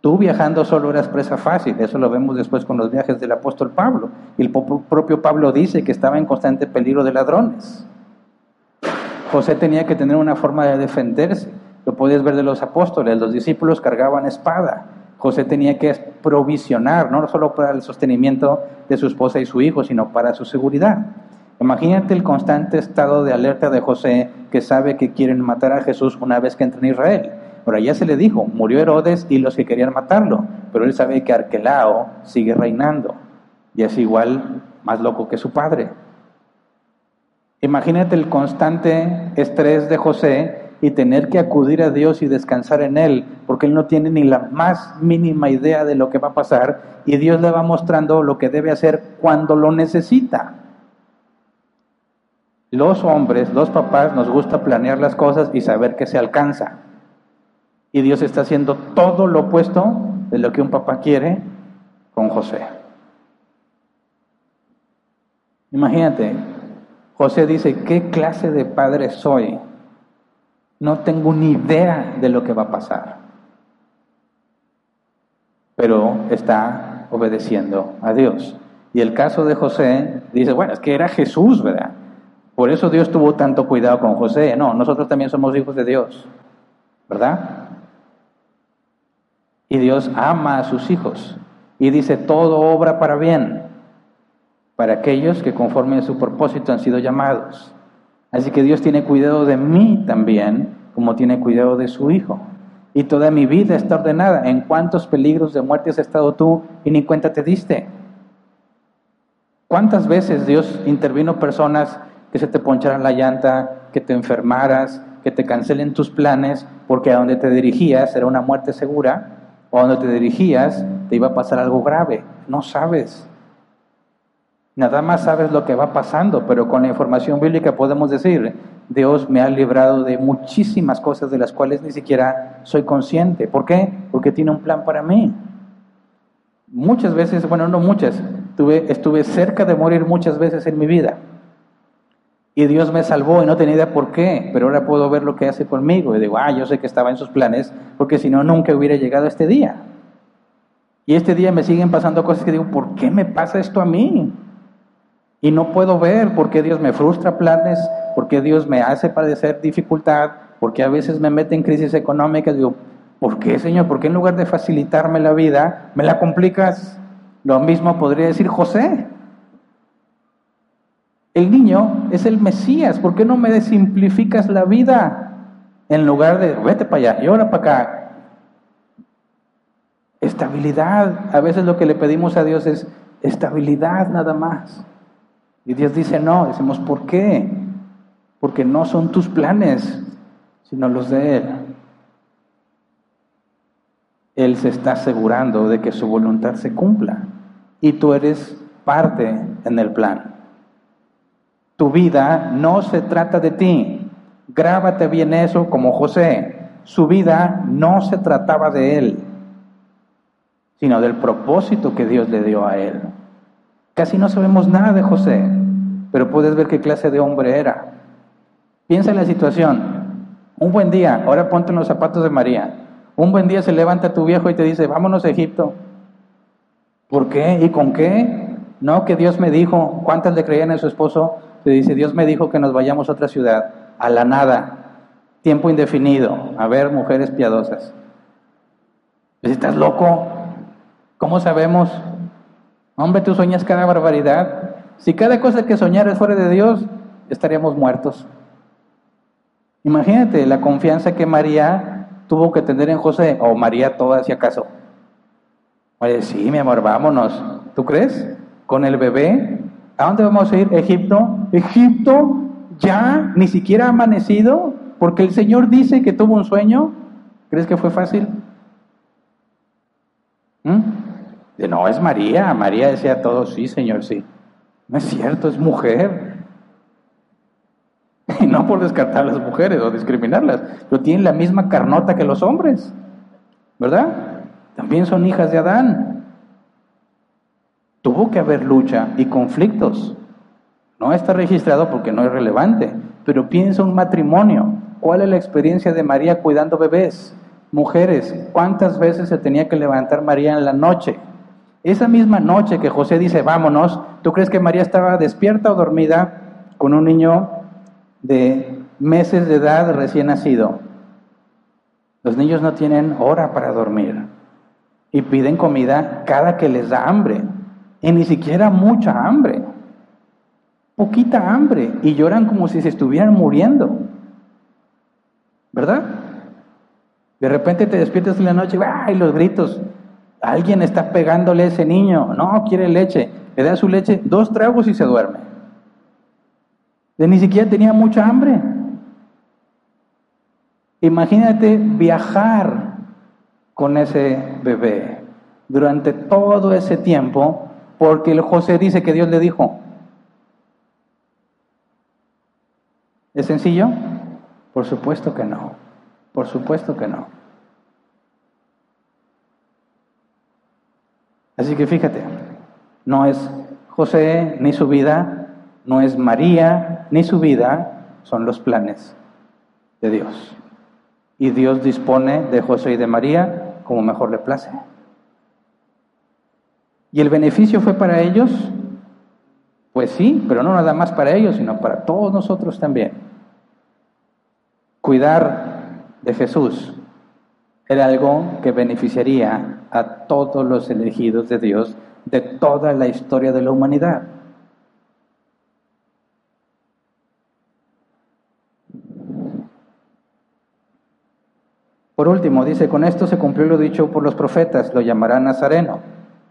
Tú viajando solo eras presa fácil, eso lo vemos después con los viajes del apóstol Pablo. Y el propio Pablo dice que estaba en constante peligro de ladrones. José tenía que tener una forma de defenderse. Lo podías ver de los apóstoles, los discípulos cargaban espada. José tenía que provisionar, no solo para el sostenimiento de su esposa y su hijo, sino para su seguridad. Imagínate el constante estado de alerta de José que sabe que quieren matar a Jesús una vez que entra en Israel. Por allá se le dijo, murió Herodes y los que querían matarlo, pero él sabe que Arquelao sigue reinando y es igual más loco que su padre. Imagínate el constante estrés de José y tener que acudir a Dios y descansar en Él, porque Él no tiene ni la más mínima idea de lo que va a pasar y Dios le va mostrando lo que debe hacer cuando lo necesita. Los hombres, los papás, nos gusta planear las cosas y saber que se alcanza. Y Dios está haciendo todo lo opuesto de lo que un papá quiere con José. Imagínate, José dice, ¿qué clase de padre soy? No tengo ni idea de lo que va a pasar. Pero está obedeciendo a Dios. Y el caso de José dice, bueno, es que era Jesús, ¿verdad? Por eso Dios tuvo tanto cuidado con José. No, nosotros también somos hijos de Dios, ¿verdad? Y Dios ama a sus hijos. Y dice, todo obra para bien, para aquellos que conforme a su propósito han sido llamados. Así que Dios tiene cuidado de mí también, como tiene cuidado de su Hijo. Y toda mi vida está ordenada. ¿En cuántos peligros de muerte has estado tú y ni cuenta te diste? ¿Cuántas veces Dios intervino personas que se te poncharan la llanta, que te enfermaras, que te cancelen tus planes, porque a donde te dirigías era una muerte segura? o donde te dirigías te iba a pasar algo grave. No sabes. Nada más sabes lo que va pasando, pero con la información bíblica podemos decir, Dios me ha librado de muchísimas cosas de las cuales ni siquiera soy consciente. ¿Por qué? Porque tiene un plan para mí. Muchas veces, bueno, no muchas, tuve, estuve cerca de morir muchas veces en mi vida. Y Dios me salvó y no tenía idea por qué, pero ahora puedo ver lo que hace conmigo. Y digo, ah, yo sé que estaba en sus planes, porque si no, nunca hubiera llegado a este día. Y este día me siguen pasando cosas que digo, ¿por qué me pasa esto a mí? Y no puedo ver por qué Dios me frustra planes, por qué Dios me hace padecer dificultad, por qué a veces me mete en crisis económica. Digo, ¿por qué, Señor? ¿Por qué en lugar de facilitarme la vida, me la complicas? Lo mismo podría decir José. El niño es el Mesías, ¿por qué no me desimplificas la vida? En lugar de, vete para allá y ahora para acá. Estabilidad. A veces lo que le pedimos a Dios es estabilidad nada más. Y Dios dice, no, decimos, ¿por qué? Porque no son tus planes, sino los de Él. Él se está asegurando de que su voluntad se cumpla y tú eres parte en el plan. Tu vida no se trata de ti. Grábate bien eso como José. Su vida no se trataba de él, sino del propósito que Dios le dio a él. Casi no sabemos nada de José, pero puedes ver qué clase de hombre era. Piensa en la situación. Un buen día, ahora ponte en los zapatos de María. Un buen día se levanta tu viejo y te dice, vámonos a Egipto. ¿Por qué? ¿Y con qué? No, que Dios me dijo, ¿cuántas le creían a su esposo? Te dice, Dios me dijo que nos vayamos a otra ciudad, a la nada, tiempo indefinido, a ver mujeres piadosas. ¿Estás loco? ¿Cómo sabemos? Hombre, tú sueñas cada barbaridad. Si cada cosa que soñaras fuera de Dios, estaríamos muertos. Imagínate la confianza que María tuvo que tener en José, o María toda si acaso. Oye, sí, mi amor, vámonos. ¿Tú crees? Con el bebé. ¿A dónde vamos a ir? Egipto. Egipto ya ni siquiera ha amanecido porque el Señor dice que tuvo un sueño. ¿Crees que fue fácil? ¿Mm? No, es María. María decía todo, sí, Señor, sí. No es cierto, es mujer. Y no por descartar a las mujeres o discriminarlas, pero tienen la misma carnota que los hombres, ¿verdad? También son hijas de Adán. Tuvo que haber lucha y conflictos. No está registrado porque no es relevante, pero piensa un matrimonio. ¿Cuál es la experiencia de María cuidando bebés? Mujeres, ¿cuántas veces se tenía que levantar María en la noche? Esa misma noche que José dice, vámonos, ¿tú crees que María estaba despierta o dormida con un niño de meses de edad recién nacido? Los niños no tienen hora para dormir y piden comida cada que les da hambre. Y ni siquiera mucha hambre. Poquita hambre. Y lloran como si se estuvieran muriendo. ¿Verdad? De repente te despiertas en la noche y los gritos. Alguien está pegándole a ese niño. No, quiere leche. Le da su leche, dos tragos y se duerme. De ni siquiera tenía mucha hambre. Imagínate viajar con ese bebé durante todo ese tiempo, porque el José dice que Dios le dijo. ¿Es sencillo? Por supuesto que no. Por supuesto que no. Así que fíjate, no es José ni su vida, no es María ni su vida, son los planes de Dios. Y Dios dispone de José y de María como mejor le place. ¿Y el beneficio fue para ellos? Pues sí, pero no nada más para ellos, sino para todos nosotros también. Cuidar de Jesús era algo que beneficiaría a todos los elegidos de Dios de toda la historia de la humanidad. Por último, dice, con esto se cumplió lo dicho por los profetas, lo llamará Nazareno.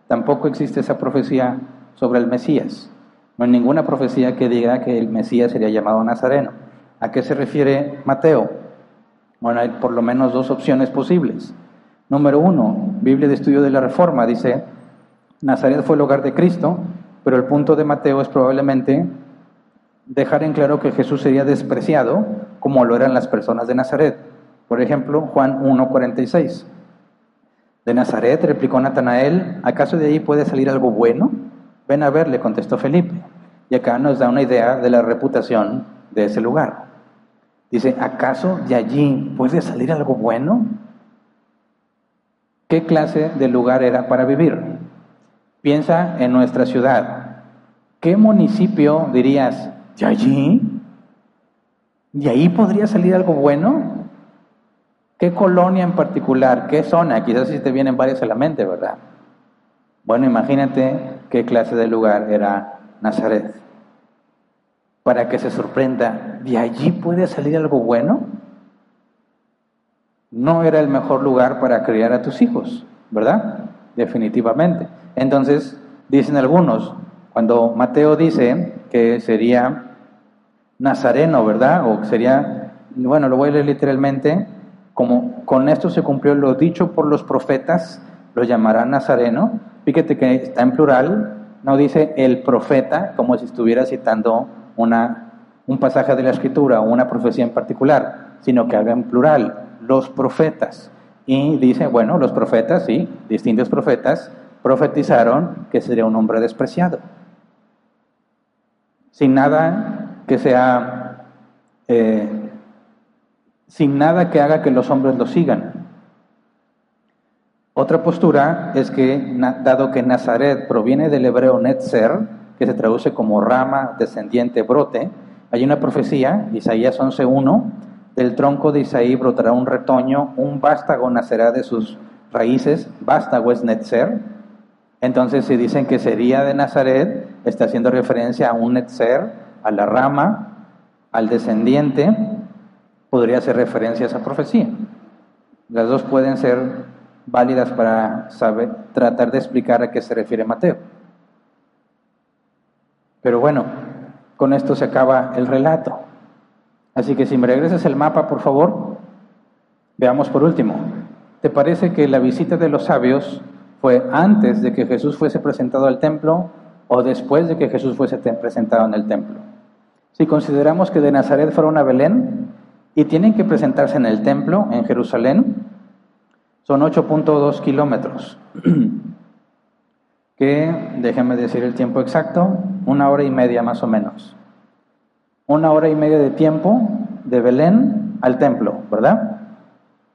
Tampoco existe esa profecía sobre el Mesías. No hay ninguna profecía que diga que el Mesías sería llamado Nazareno. ¿A qué se refiere Mateo? Bueno, hay por lo menos dos opciones posibles. Número uno, Biblia de Estudio de la Reforma dice, Nazaret fue el hogar de Cristo, pero el punto de Mateo es probablemente dejar en claro que Jesús sería despreciado como lo eran las personas de Nazaret. Por ejemplo, Juan 1.46. De Nazaret, replicó Natanael, ¿acaso de ahí puede salir algo bueno? Ven a ver, le contestó Felipe. Y acá nos da una idea de la reputación de ese lugar. Dice, ¿acaso de allí puede salir algo bueno? ¿Qué clase de lugar era para vivir? Piensa en nuestra ciudad. ¿Qué municipio dirías, de allí? ¿De ahí podría salir algo bueno? ¿Qué colonia en particular? ¿Qué zona? Quizás si te vienen varias a la mente, ¿verdad? Bueno, imagínate qué clase de lugar era Nazaret. Para que se sorprenda, ¿de allí puede salir algo bueno? No era el mejor lugar para criar a tus hijos, ¿verdad? Definitivamente. Entonces, dicen algunos, cuando Mateo dice que sería nazareno, ¿verdad? O sería, bueno, lo voy a leer literalmente, como con esto se cumplió lo dicho por los profetas, lo llamarán nazareno. Fíjate que está en plural, no dice el profeta, como si estuviera citando una, un pasaje de la escritura o una profecía en particular, sino que haga en plural, los profetas. Y dice, bueno, los profetas, sí, distintos profetas, profetizaron que sería un hombre despreciado. Sin nada que sea, eh, sin nada que haga que los hombres lo sigan. Otra postura es que, dado que Nazaret proviene del hebreo netzer, que se traduce como rama, descendiente, brote, hay una profecía, Isaías 11.1, del tronco de Isaí brotará un retoño, un vástago nacerá de sus raíces, vástago es netzer. Entonces, si dicen que sería de Nazaret, está haciendo referencia a un netzer, a la rama, al descendiente, podría hacer referencia a esa profecía. Las dos pueden ser válidas para saber, tratar de explicar a qué se refiere Mateo. Pero bueno, con esto se acaba el relato. Así que si me regresas el mapa, por favor, veamos por último. ¿Te parece que la visita de los sabios fue antes de que Jesús fuese presentado al templo o después de que Jesús fuese presentado en el templo? Si consideramos que de Nazaret fueron a Belén y tienen que presentarse en el templo, en Jerusalén, son 8.2 kilómetros, que, déjenme decir el tiempo exacto, una hora y media más o menos una hora y media de tiempo de Belén al templo, ¿verdad?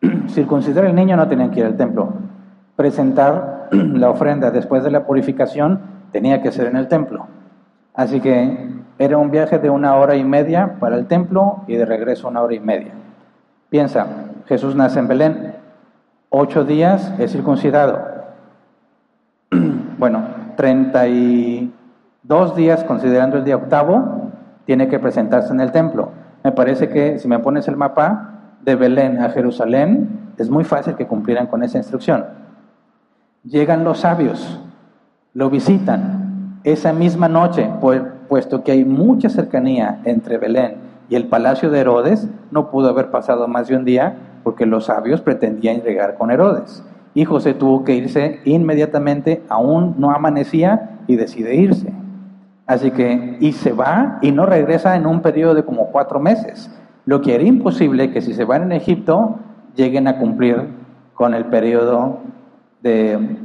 Circuncidar el niño no tenían que ir al templo. Presentar la ofrenda después de la purificación tenía que ser en el templo. Así que era un viaje de una hora y media para el templo y de regreso una hora y media. Piensa, Jesús nace en Belén, ocho días es circuncidado. Bueno, 32 días considerando el día octavo, tiene que presentarse en el templo. Me parece que si me pones el mapa de Belén a Jerusalén, es muy fácil que cumplieran con esa instrucción. Llegan los sabios, lo visitan esa misma noche, puesto que hay mucha cercanía entre Belén y el palacio de Herodes, no pudo haber pasado más de un día porque los sabios pretendían llegar con Herodes. Y José tuvo que irse inmediatamente, aún no amanecía y decide irse. Así que, y se va y no regresa en un periodo de como cuatro meses. Lo que era imposible que si se van en Egipto, lleguen a cumplir con el periodo de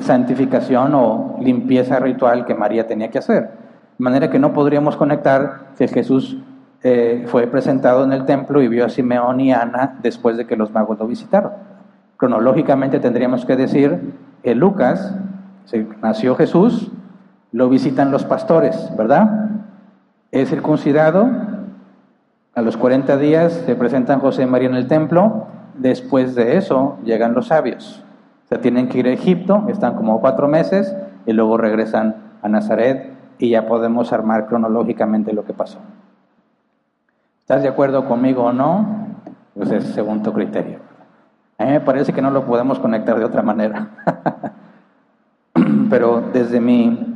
santificación o limpieza ritual que María tenía que hacer. De manera que no podríamos conectar que Jesús eh, fue presentado en el templo y vio a Simeón y Ana después de que los magos lo visitaron. Cronológicamente tendríamos que decir que Lucas, nació Jesús, lo visitan los pastores, ¿verdad? Es circuncidado, a los 40 días se presentan José y María en el templo, después de eso llegan los sabios. O sea, tienen que ir a Egipto, están como cuatro meses y luego regresan a Nazaret y ya podemos armar cronológicamente lo que pasó. ¿Estás de acuerdo conmigo o no? Pues es según tu criterio. A mí me parece que no lo podemos conectar de otra manera. Pero desde mi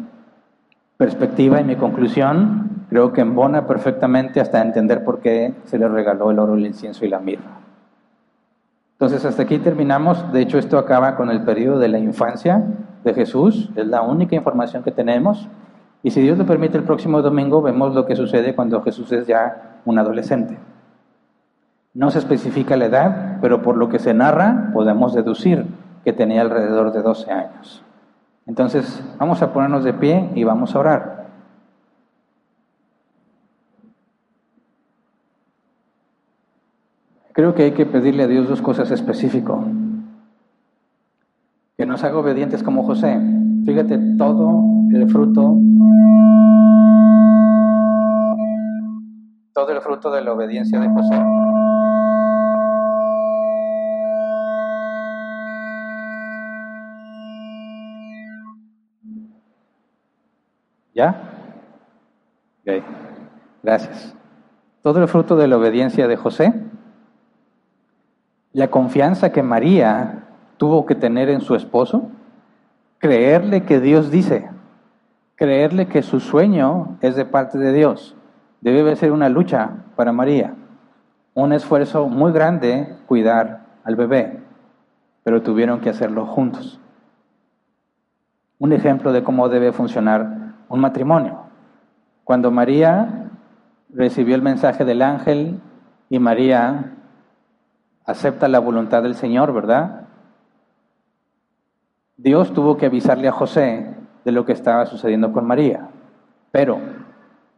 perspectiva y mi conclusión creo que embona perfectamente hasta entender por qué se le regaló el oro, el incienso y la mirra. Entonces hasta aquí terminamos, de hecho esto acaba con el periodo de la infancia de Jesús, es la única información que tenemos y si Dios lo permite el próximo domingo vemos lo que sucede cuando Jesús es ya un adolescente. No se especifica la edad, pero por lo que se narra podemos deducir que tenía alrededor de 12 años. Entonces, vamos a ponernos de pie y vamos a orar. Creo que hay que pedirle a Dios dos cosas específicas. Que nos haga obedientes como José. Fíjate todo el fruto, todo el fruto de la obediencia de José. ¿Ya? Ok, gracias. Todo el fruto de la obediencia de José, la confianza que María tuvo que tener en su esposo, creerle que Dios dice, creerle que su sueño es de parte de Dios. Debe ser una lucha para María, un esfuerzo muy grande cuidar al bebé, pero tuvieron que hacerlo juntos. Un ejemplo de cómo debe funcionar un matrimonio. Cuando María recibió el mensaje del ángel y María acepta la voluntad del Señor, ¿verdad? Dios tuvo que avisarle a José de lo que estaba sucediendo con María. Pero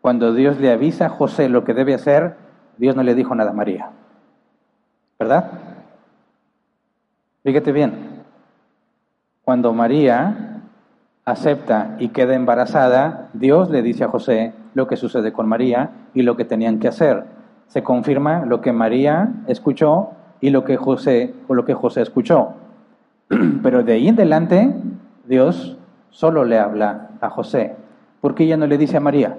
cuando Dios le avisa a José lo que debe hacer, Dios no le dijo nada a María. ¿Verdad? Fíjate bien. Cuando María acepta y queda embarazada, Dios le dice a José lo que sucede con María y lo que tenían que hacer. Se confirma lo que María escuchó y lo que José o lo que José escuchó. Pero de ahí en adelante Dios solo le habla a José. ¿Por qué ella no le dice a María?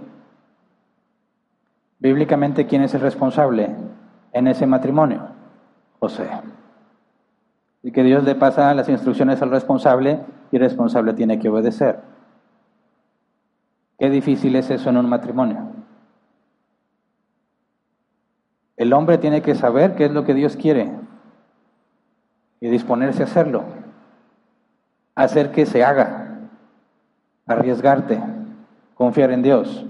Bíblicamente, ¿quién es el responsable en ese matrimonio? José. Y que Dios le pasa las instrucciones al responsable y el responsable tiene que obedecer. Qué difícil es eso en un matrimonio. El hombre tiene que saber qué es lo que Dios quiere y disponerse a hacerlo. Hacer que se haga, arriesgarte, confiar en Dios.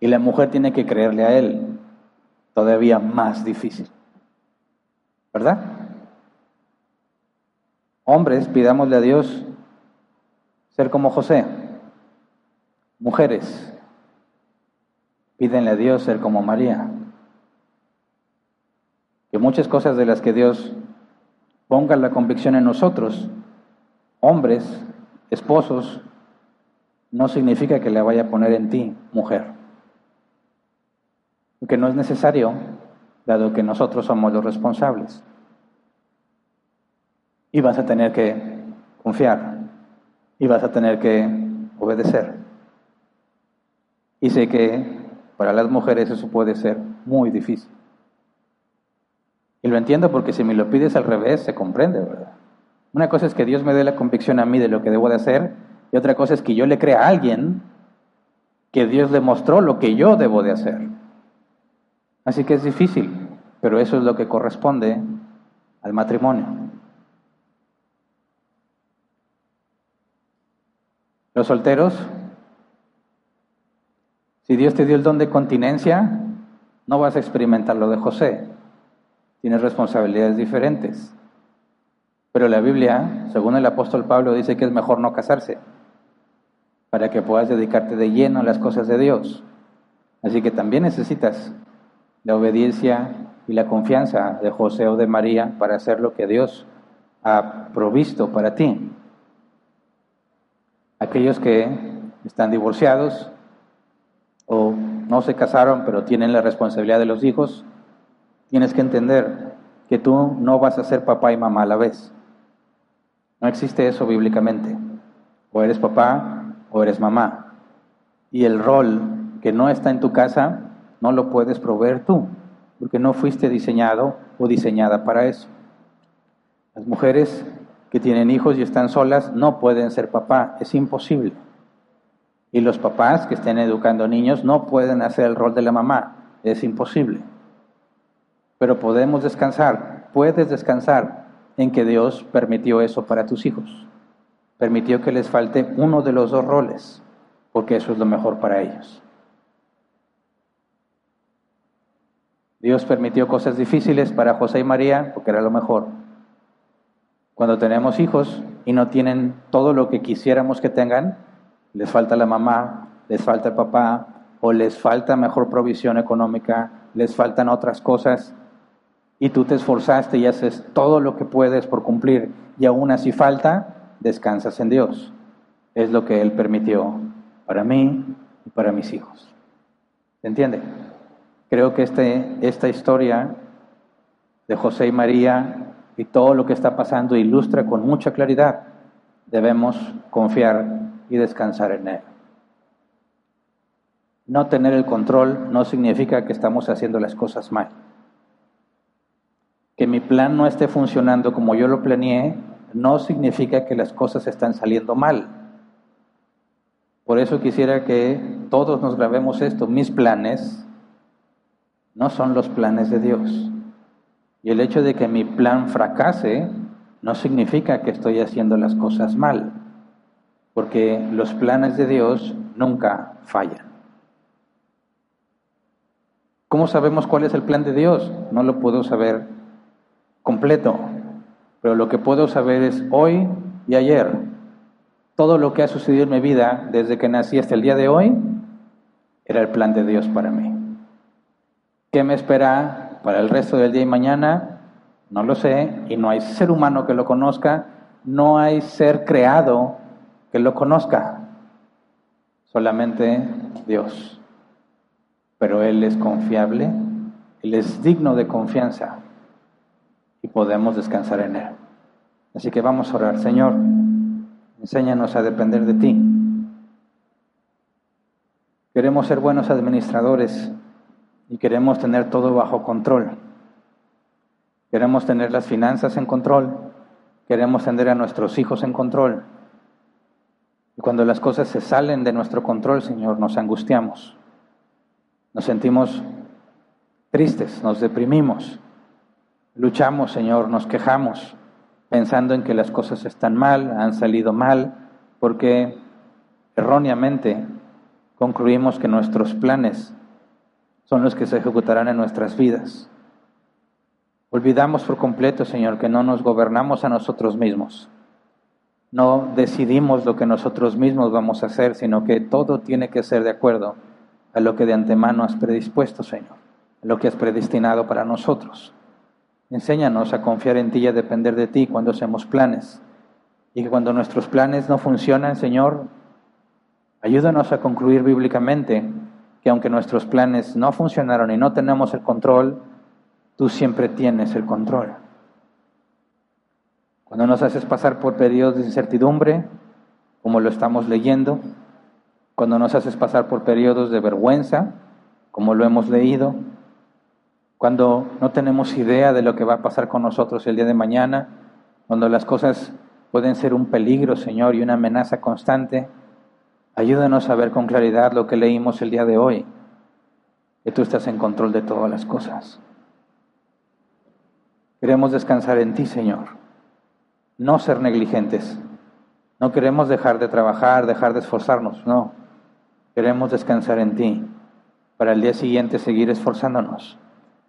Y la mujer tiene que creerle a Él. Todavía más difícil. ¿Verdad? Hombres, pidámosle a Dios ser como José. Mujeres, pídenle a Dios ser como María. Que muchas cosas de las que Dios ponga la convicción en nosotros, hombres, esposos, no significa que la vaya a poner en ti, mujer que no es necesario, dado que nosotros somos los responsables. Y vas a tener que confiar, y vas a tener que obedecer. Y sé que para las mujeres eso puede ser muy difícil. Y lo entiendo porque si me lo pides al revés, se comprende, ¿verdad? Una cosa es que Dios me dé la convicción a mí de lo que debo de hacer, y otra cosa es que yo le crea a alguien que Dios le mostró lo que yo debo de hacer. Así que es difícil, pero eso es lo que corresponde al matrimonio. Los solteros, si Dios te dio el don de continencia, no vas a experimentar lo de José. Tienes responsabilidades diferentes. Pero la Biblia, según el apóstol Pablo, dice que es mejor no casarse para que puedas dedicarte de lleno a las cosas de Dios. Así que también necesitas la obediencia y la confianza de José o de María para hacer lo que Dios ha provisto para ti. Aquellos que están divorciados o no se casaron pero tienen la responsabilidad de los hijos, tienes que entender que tú no vas a ser papá y mamá a la vez. No existe eso bíblicamente. O eres papá o eres mamá. Y el rol que no está en tu casa no lo puedes proveer tú, porque no fuiste diseñado o diseñada para eso. Las mujeres que tienen hijos y están solas no pueden ser papá, es imposible. Y los papás que estén educando niños no pueden hacer el rol de la mamá, es imposible. Pero podemos descansar, puedes descansar en que Dios permitió eso para tus hijos. Permitió que les falte uno de los dos roles, porque eso es lo mejor para ellos. Dios permitió cosas difíciles para José y María porque era lo mejor. Cuando tenemos hijos y no tienen todo lo que quisiéramos que tengan, les falta la mamá, les falta el papá, o les falta mejor provisión económica, les faltan otras cosas, y tú te esforzaste y haces todo lo que puedes por cumplir, y aún así falta, descansas en Dios. Es lo que Él permitió para mí y para mis hijos. ¿Se entiende? Creo que este, esta historia de José y María y todo lo que está pasando ilustra con mucha claridad. Debemos confiar y descansar en Él. No tener el control no significa que estamos haciendo las cosas mal. Que mi plan no esté funcionando como yo lo planeé no significa que las cosas están saliendo mal. Por eso quisiera que todos nos grabemos esto. Mis planes no son los planes de Dios. Y el hecho de que mi plan fracase no significa que estoy haciendo las cosas mal, porque los planes de Dios nunca fallan. ¿Cómo sabemos cuál es el plan de Dios? No lo puedo saber completo, pero lo que puedo saber es hoy y ayer. Todo lo que ha sucedido en mi vida desde que nací hasta el día de hoy era el plan de Dios para mí. ¿Qué me espera para el resto del día y mañana? No lo sé, y no hay ser humano que lo conozca, no hay ser creado que lo conozca, solamente Dios pero Él es confiable, Él es digno de confianza y podemos descansar en Él. Así que vamos a orar, Señor, enséñanos a depender de ti. Queremos ser buenos administradores y queremos tener todo bajo control. Queremos tener las finanzas en control, queremos tener a nuestros hijos en control. Y cuando las cosas se salen de nuestro control, Señor, nos angustiamos. Nos sentimos tristes, nos deprimimos, luchamos, Señor, nos quejamos, pensando en que las cosas están mal, han salido mal, porque erróneamente concluimos que nuestros planes son los que se ejecutarán en nuestras vidas. Olvidamos por completo, Señor, que no nos gobernamos a nosotros mismos. No decidimos lo que nosotros mismos vamos a hacer, sino que todo tiene que ser de acuerdo a lo que de antemano has predispuesto, Señor, a lo que has predestinado para nosotros. Enséñanos a confiar en ti y a depender de ti cuando hacemos planes. Y que cuando nuestros planes no funcionan, Señor, ayúdanos a concluir bíblicamente que aunque nuestros planes no funcionaron y no tenemos el control, tú siempre tienes el control. Cuando nos haces pasar por periodos de incertidumbre, como lo estamos leyendo, cuando nos haces pasar por periodos de vergüenza, como lo hemos leído, cuando no tenemos idea de lo que va a pasar con nosotros el día de mañana, cuando las cosas pueden ser un peligro, Señor, y una amenaza constante, ayúdanos a ver con claridad lo que leímos el día de hoy, que tú estás en control de todas las cosas. Queremos descansar en ti, Señor, no ser negligentes. No queremos dejar de trabajar, dejar de esforzarnos, no. Queremos descansar en ti, para el día siguiente seguir esforzándonos,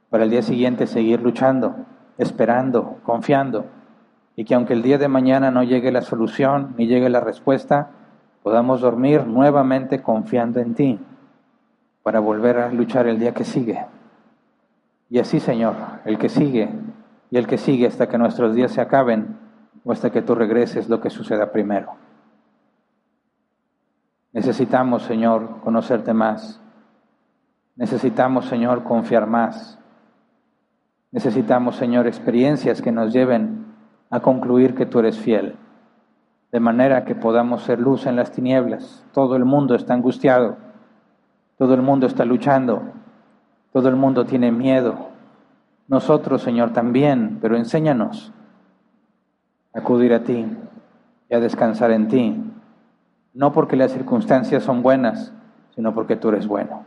para el día siguiente seguir luchando, esperando, confiando, y que aunque el día de mañana no llegue la solución ni llegue la respuesta, podamos dormir nuevamente confiando en ti, para volver a luchar el día que sigue. Y así, Señor, el que sigue y el que sigue hasta que nuestros días se acaben o hasta que tú regreses lo que suceda primero. Necesitamos, Señor, conocerte más. Necesitamos, Señor, confiar más. Necesitamos, Señor, experiencias que nos lleven a concluir que tú eres fiel, de manera que podamos ser luz en las tinieblas. Todo el mundo está angustiado, todo el mundo está luchando, todo el mundo tiene miedo. Nosotros, Señor, también, pero enséñanos a acudir a ti y a descansar en ti no porque las circunstancias son buenas, sino porque tú eres bueno.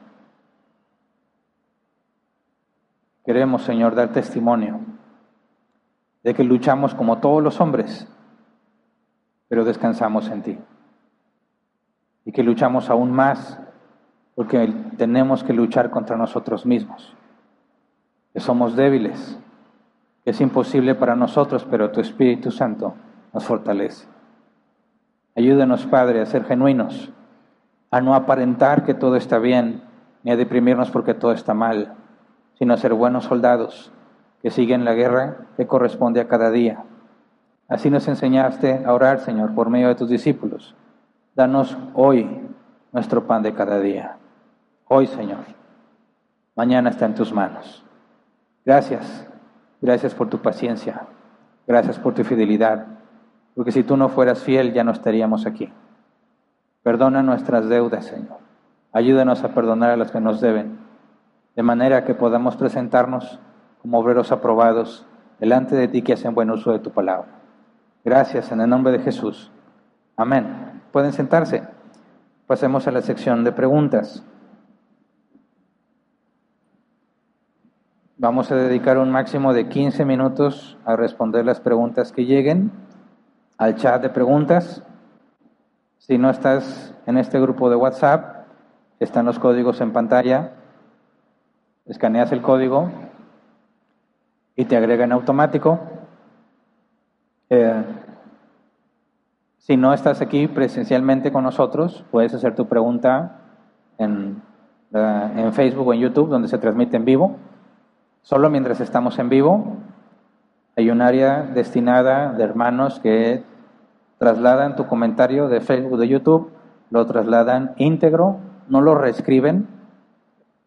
Queremos, Señor, dar testimonio de que luchamos como todos los hombres, pero descansamos en ti. Y que luchamos aún más porque tenemos que luchar contra nosotros mismos, que somos débiles, que es imposible para nosotros, pero tu Espíritu Santo nos fortalece. Ayúdanos, Padre, a ser genuinos, a no aparentar que todo está bien, ni a deprimirnos porque todo está mal, sino a ser buenos soldados que siguen la guerra que corresponde a cada día. Así nos enseñaste a orar, Señor, por medio de tus discípulos. Danos hoy nuestro pan de cada día. Hoy, Señor. Mañana está en tus manos. Gracias. Gracias por tu paciencia. Gracias por tu fidelidad porque si tú no fueras fiel ya no estaríamos aquí. Perdona nuestras deudas, Señor. Ayúdanos a perdonar a los que nos deben, de manera que podamos presentarnos como obreros aprobados delante de ti que hacen buen uso de tu palabra. Gracias en el nombre de Jesús. Amén. Pueden sentarse. pasemos a la sección de preguntas. Vamos a dedicar un máximo de 15 minutos a responder las preguntas que lleguen al chat de preguntas. Si no estás en este grupo de WhatsApp, están los códigos en pantalla. Escaneas el código y te agrega en automático. Eh, si no estás aquí presencialmente con nosotros, puedes hacer tu pregunta en, eh, en Facebook o en YouTube, donde se transmite en vivo. Solo mientras estamos en vivo, hay un área destinada de hermanos que trasladan tu comentario de Facebook, de YouTube, lo trasladan íntegro, no lo reescriben,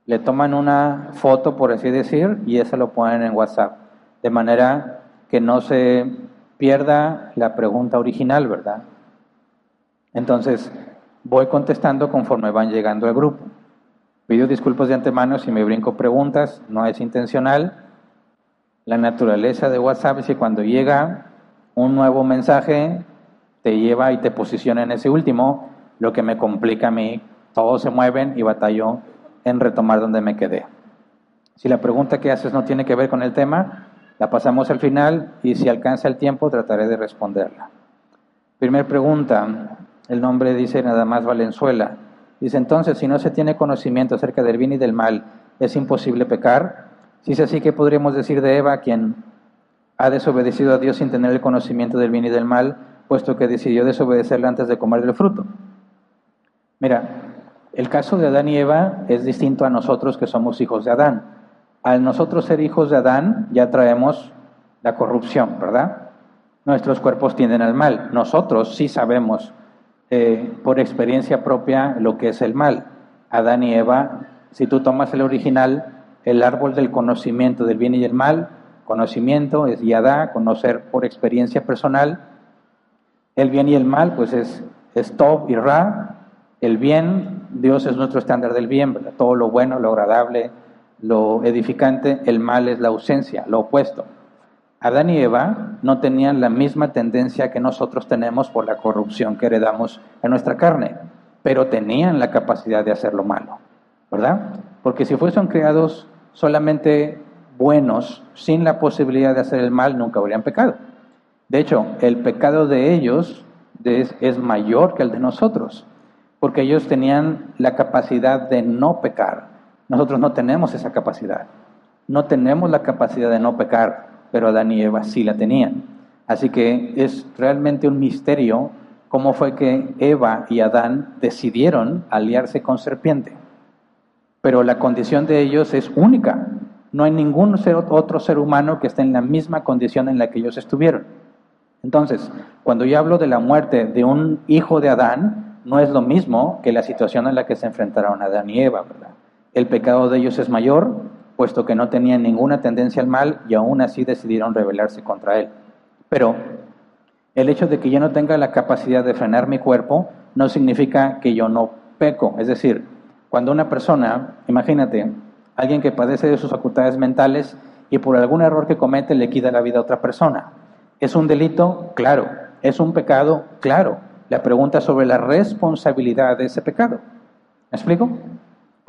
le toman una foto, por así decir, y esa lo ponen en WhatsApp, de manera que no se pierda la pregunta original, ¿verdad? Entonces, voy contestando conforme van llegando al grupo. Pido disculpas de antemano si me brinco preguntas, no es intencional. La naturaleza de WhatsApp es que cuando llega un nuevo mensaje, te lleva y te posiciona en ese último, lo que me complica a mí. Todos se mueven y batallo en retomar donde me quedé. Si la pregunta que haces no tiene que ver con el tema, la pasamos al final y si alcanza el tiempo trataré de responderla. Primera pregunta, el nombre dice nada más Valenzuela. Dice entonces, si no se tiene conocimiento acerca del bien y del mal, ¿es imposible pecar? Si es así, ¿qué podríamos decir de Eva, quien ha desobedecido a Dios sin tener el conocimiento del bien y del mal, puesto que decidió desobedecerle antes de comer del fruto? Mira, el caso de Adán y Eva es distinto a nosotros que somos hijos de Adán. Al nosotros ser hijos de Adán, ya traemos la corrupción, ¿verdad? Nuestros cuerpos tienden al mal. Nosotros sí sabemos eh, por experiencia propia lo que es el mal. Adán y Eva, si tú tomas el original, el árbol del conocimiento del bien y el mal, conocimiento es yadá, conocer por experiencia personal. El bien y el mal, pues es, es y Ra. El bien, Dios es nuestro estándar del bien, todo lo bueno, lo agradable, lo edificante. El mal es la ausencia, lo opuesto. Adán y Eva no tenían la misma tendencia que nosotros tenemos por la corrupción que heredamos en nuestra carne, pero tenían la capacidad de hacer lo malo, ¿verdad? Porque si fuesen creados solamente buenos, sin la posibilidad de hacer el mal, nunca habrían pecado. De hecho, el pecado de ellos es, es mayor que el de nosotros, porque ellos tenían la capacidad de no pecar. Nosotros no tenemos esa capacidad. No tenemos la capacidad de no pecar pero Adán y Eva sí la tenían. Así que es realmente un misterio cómo fue que Eva y Adán decidieron aliarse con serpiente. Pero la condición de ellos es única. No hay ningún otro ser humano que esté en la misma condición en la que ellos estuvieron. Entonces, cuando yo hablo de la muerte de un hijo de Adán, no es lo mismo que la situación en la que se enfrentaron Adán y Eva, ¿verdad? El pecado de ellos es mayor, puesto que no tenían ninguna tendencia al mal y aún así decidieron rebelarse contra él. Pero el hecho de que yo no tenga la capacidad de frenar mi cuerpo no significa que yo no peco. Es decir, cuando una persona, imagínate, alguien que padece de sus facultades mentales y por algún error que comete le quita la vida a otra persona. ¿Es un delito? Claro. ¿Es un pecado? Claro. La pregunta sobre la responsabilidad de ese pecado. ¿Me explico?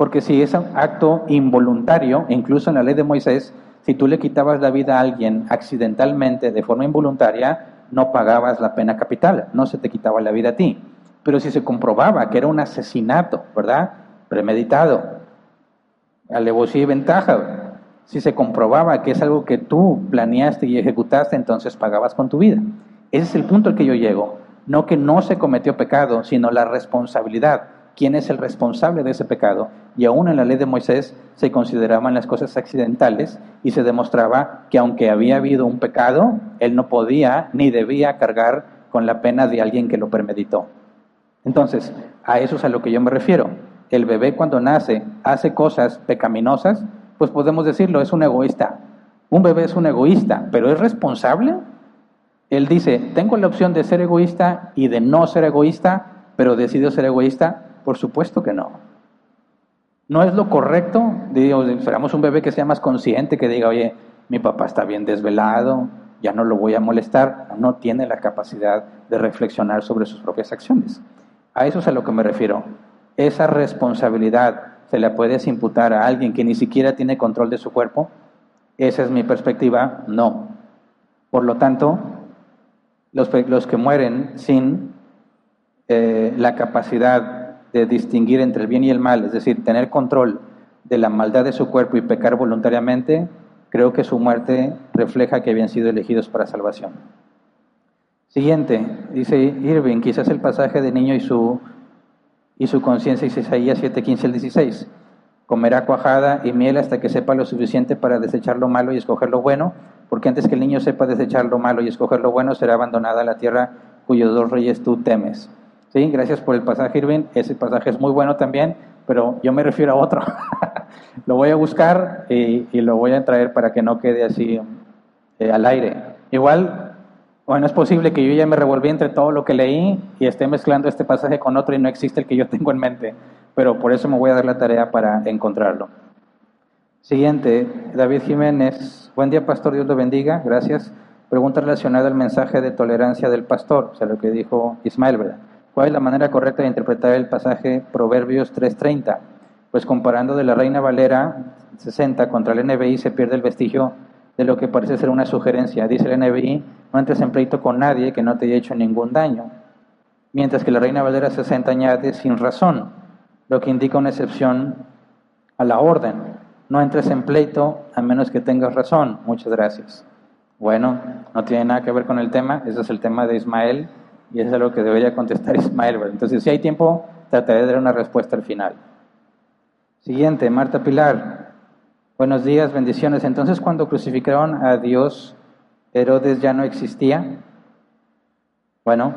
Porque si es un acto involuntario, incluso en la ley de Moisés, si tú le quitabas la vida a alguien accidentalmente, de forma involuntaria, no pagabas la pena capital, no se te quitaba la vida a ti. Pero si se comprobaba que era un asesinato, ¿verdad? Premeditado, alevosía y ventaja, si se comprobaba que es algo que tú planeaste y ejecutaste, entonces pagabas con tu vida. Ese es el punto al que yo llego. No que no se cometió pecado, sino la responsabilidad quién es el responsable de ese pecado. Y aún en la ley de Moisés se consideraban las cosas accidentales y se demostraba que aunque había habido un pecado, él no podía ni debía cargar con la pena de alguien que lo premeditó. Entonces, a eso es a lo que yo me refiero. El bebé cuando nace hace cosas pecaminosas, pues podemos decirlo, es un egoísta. Un bebé es un egoísta, pero ¿es responsable? Él dice, tengo la opción de ser egoísta y de no ser egoísta, pero decido ser egoísta, por supuesto que no. No es lo correcto, digo, esperamos un bebé que sea más consciente, que diga, oye, mi papá está bien desvelado, ya no lo voy a molestar, no tiene la capacidad de reflexionar sobre sus propias acciones. A eso es a lo que me refiero. Esa responsabilidad se la puedes imputar a alguien que ni siquiera tiene control de su cuerpo. Esa es mi perspectiva, no. Por lo tanto, los, que mueren sin eh, la capacidad de distinguir entre el bien y el mal, es decir, tener control de la maldad de su cuerpo y pecar voluntariamente, creo que su muerte refleja que habían sido elegidos para salvación. Siguiente, dice Irving, quizás el pasaje de niño y su, y su conciencia, dice Isaías 7, 15 al 16. Comerá cuajada y miel hasta que sepa lo suficiente para desechar lo malo y escoger lo bueno, porque antes que el niño sepa desechar lo malo y escoger lo bueno, será abandonada la tierra cuyos dos reyes tú temes. Sí, gracias por el pasaje, Irving. Ese pasaje es muy bueno también, pero yo me refiero a otro. lo voy a buscar y, lo voy a traer para que no quede así eh, al aire. Igual, bueno, es posible que yo ya me revolví entre todo lo que leí y esté mezclando este pasaje con otro y no existe el que yo tengo en mente, pero por eso me voy a dar la tarea para encontrarlo. Siguiente, David Jiménez. Buen día, pastor, Dios lo bendiga. Gracias. Pregunta relacionada al mensaje de tolerancia del pastor, o sea, lo que dijo Ismael, ¿verdad? ¿Cuál es la manera correcta de interpretar el pasaje Proverbios 3.30? Pues comparando de la Reina Valera 60 contra el NBI se pierde el vestigio de lo que parece ser una sugerencia. Dice el NBI, no entres en pleito con nadie que no te haya hecho ningún daño. Mientras que la Reina Valera 60 añade sin razón, lo que indica una excepción a la orden. No entres en pleito a menos que tengas razón. Muchas gracias. Bueno, no tiene nada que ver con el tema, ese es el tema de Ismael y eso es lo que debería contestar Ismael. Entonces, si hay tiempo, trataré de dar una respuesta al final. Siguiente, Marta Pilar. Buenos días, bendiciones. Entonces, cuando crucificaron a Dios, Herodes ya no existía. Bueno,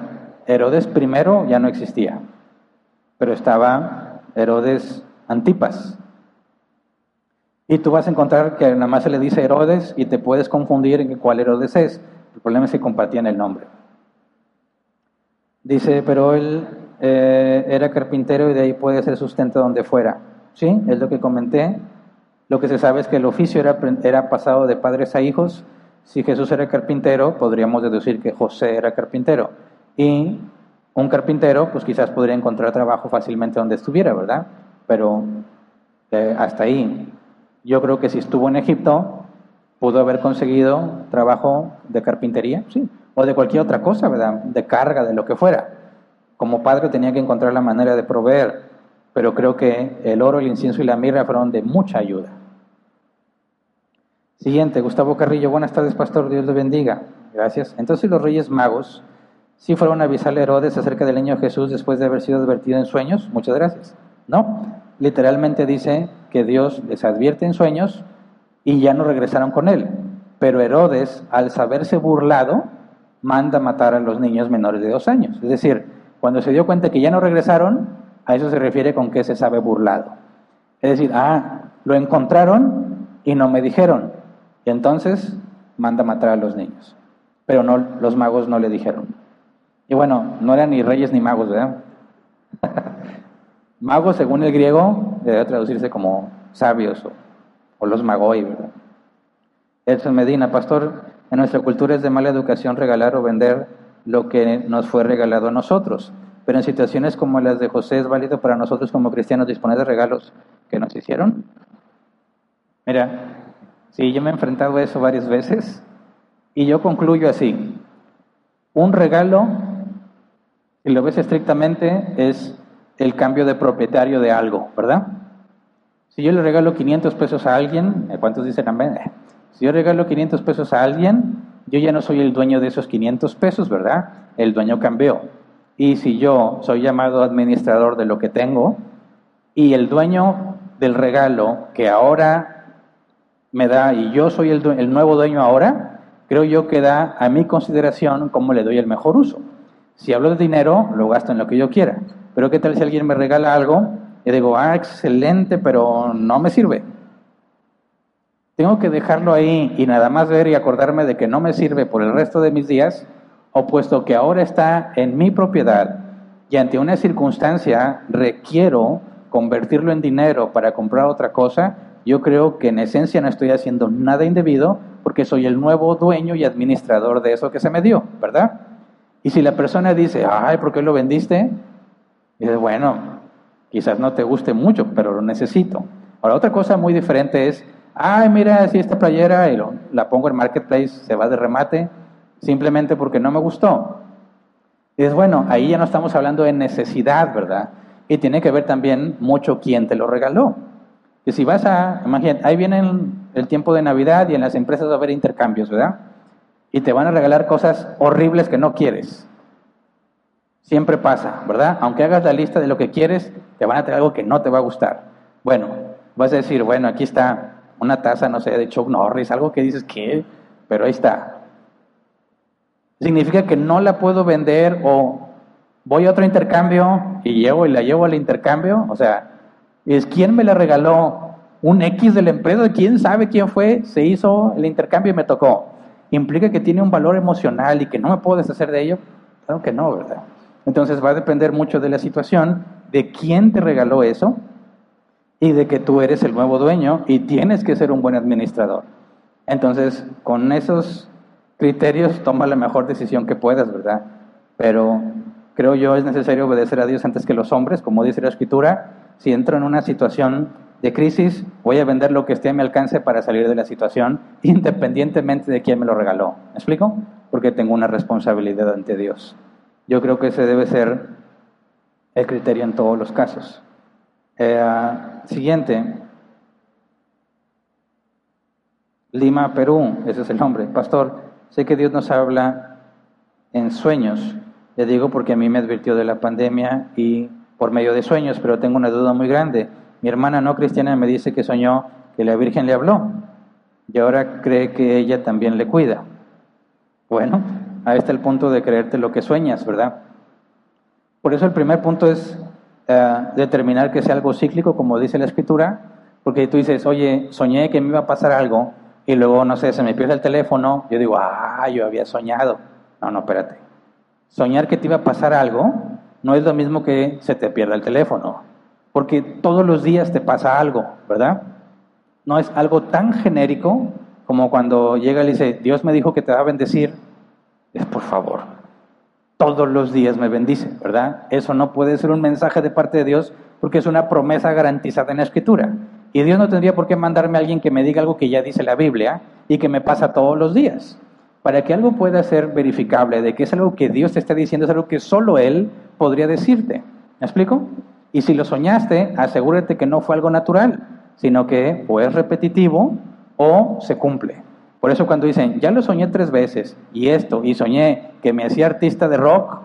Herodes primero ya no existía, pero estaba Herodes Antipas. Y tú vas a encontrar que nada más se le dice Herodes y te puedes confundir en cuál Herodes es. El problema es que compartían el nombre. Dice, pero él eh, era carpintero y de ahí puede ser sustento donde fuera. ¿Sí? Es lo que comenté. Lo que se sabe es que el oficio era, era pasado de padres a hijos. Si Jesús era carpintero, podríamos deducir que José era carpintero. Y un carpintero, pues quizás podría encontrar trabajo fácilmente donde estuviera, ¿verdad? Pero eh, hasta ahí. Yo creo que si estuvo en Egipto, pudo haber conseguido trabajo de carpintería, sí, o de cualquier otra cosa, ¿verdad? De carga, de lo que fuera. Como padre tenía que encontrar la manera de proveer, pero creo que el oro, el incienso y la mirra fueron de mucha ayuda. Siguiente, Gustavo Carrillo, buenas tardes, pastor, Dios le bendiga. Gracias. Entonces los reyes magos sí fueron a avisarle a Herodes acerca del niño Jesús después de haber sido advertido en sueños. Muchas gracias. No, literalmente dice que Dios les advierte en sueños y ya no regresaron con él. Pero Herodes, al saberse burlado, manda matar a los niños menores de dos años. Es decir, cuando se dio cuenta que ya no regresaron, a eso se refiere con que se sabe burlado. Es decir, ah, lo encontraron y no me dijeron. Y entonces manda matar a los niños. Pero no, los magos no le dijeron. Y bueno, no eran ni reyes ni magos, ¿verdad? magos, según el griego, debe traducirse como sabios o, o los magoi, ¿verdad? Edson Medina, pastor, en nuestra cultura es de mala educación regalar o vender lo que nos fue regalado a nosotros. Pero en situaciones como las de José es válido para nosotros como cristianos disponer de regalos que nos hicieron. Mira, sí, yo me he enfrentado a eso varias veces y yo concluyo así. Un regalo, si lo ves estrictamente, es el cambio de propietario de algo, ¿verdad? Si yo le regalo 500 pesos a alguien, ¿cuántos dicen amén? Si yo regalo 500 pesos a alguien, yo ya no soy el dueño de esos 500 pesos, ¿verdad? El dueño cambió. Y si yo soy llamado administrador de lo que tengo y el dueño del regalo que ahora me da y yo soy el, el nuevo dueño ahora, creo yo que da a mi consideración cómo le doy el mejor uso. Si hablo de dinero, lo gasto en lo que yo quiera. Pero ¿qué tal si alguien me regala algo y digo, ah, excelente, pero no me sirve? Tengo que dejarlo ahí y nada más ver y acordarme de que no me sirve por el resto de mis días, o puesto que ahora está en mi propiedad y ante una circunstancia requiero convertirlo en dinero para comprar otra cosa, yo creo que en esencia no estoy haciendo nada indebido porque soy el nuevo dueño y administrador de eso que se me dio, ¿verdad? Y si la persona dice, ay, ¿por qué lo vendiste? Dices, bueno, quizás no te guste mucho, pero lo necesito. Ahora, otra cosa muy diferente es, ay, mira, si esta playera y la pongo en Marketplace, se va de remate, simplemente porque no me gustó. Y dices, bueno, ahí ya no estamos hablando de necesidad, ¿verdad? Y tiene que ver también mucho quién te lo regaló. Que si vas a, imagínate, ahí viene el tiempo de Navidad y en las empresas va a haber intercambios, ¿verdad? Y te van a regalar cosas horribles que no quieres. Siempre pasa, ¿verdad? Aunque hagas la lista de lo que quieres, te van a traer algo que no te va a gustar. Bueno, vas a decir, bueno, aquí está una taza, no sé, de Chuck Norris, algo que dices que, pero ahí está. Significa que no la puedo vender o voy a otro intercambio y llevo y la llevo al intercambio, o sea, es quién me la regaló, un X de la empresa, quién sabe quién fue, se hizo el intercambio y me tocó. ¿Implica que tiene un valor emocional y que no me puedo deshacer de ello? Claro que no, ¿verdad? Entonces va a depender mucho de la situación, de quién te regaló eso y de que tú eres el nuevo dueño y tienes que ser un buen administrador. Entonces, con esos criterios, toma la mejor decisión que puedas, ¿verdad? Pero creo yo es necesario obedecer a Dios antes que los hombres, como dice la Escritura. Si entro en una situación de crisis, voy a vender lo que esté a mi alcance para salir de la situación, independientemente de quién me lo regaló. ¿Me explico? Porque tengo una responsabilidad ante Dios. Yo creo que ese debe ser el criterio en todos los casos. Eh, siguiente. Lima, Perú, ese es el nombre. Pastor, sé que Dios nos habla en sueños. Le digo porque a mí me advirtió de la pandemia y por medio de sueños, pero tengo una duda muy grande. Mi hermana no cristiana me dice que soñó que la Virgen le habló y ahora cree que ella también le cuida. Bueno, ahí está el punto de creerte lo que sueñas, ¿verdad? Por eso el primer punto es eh, determinar que sea algo cíclico, como dice la escritura, porque tú dices, oye, soñé que me iba a pasar algo y luego, no sé, se me pierde el teléfono, yo digo, ah, yo había soñado. No, no, espérate. Soñar que te iba a pasar algo no es lo mismo que se te pierda el teléfono, porque todos los días te pasa algo, ¿verdad? No es algo tan genérico como cuando llega y dice, Dios me dijo que te va a bendecir, es por favor, todos los días me bendice, ¿verdad? Eso no puede ser un mensaje de parte de Dios porque es una promesa garantizada en la Escritura. Y Dios no tendría por qué mandarme a alguien que me diga algo que ya dice la Biblia y que me pasa todos los días. Para que algo pueda ser verificable de que es algo que Dios te está diciendo, es algo que solo Él podría decirte. ¿Me explico? Y si lo soñaste, asegúrate que no fue algo natural, sino que o es repetitivo o se cumple. Por eso cuando dicen, ya lo soñé tres veces y esto, y soñé que me hacía artista de rock,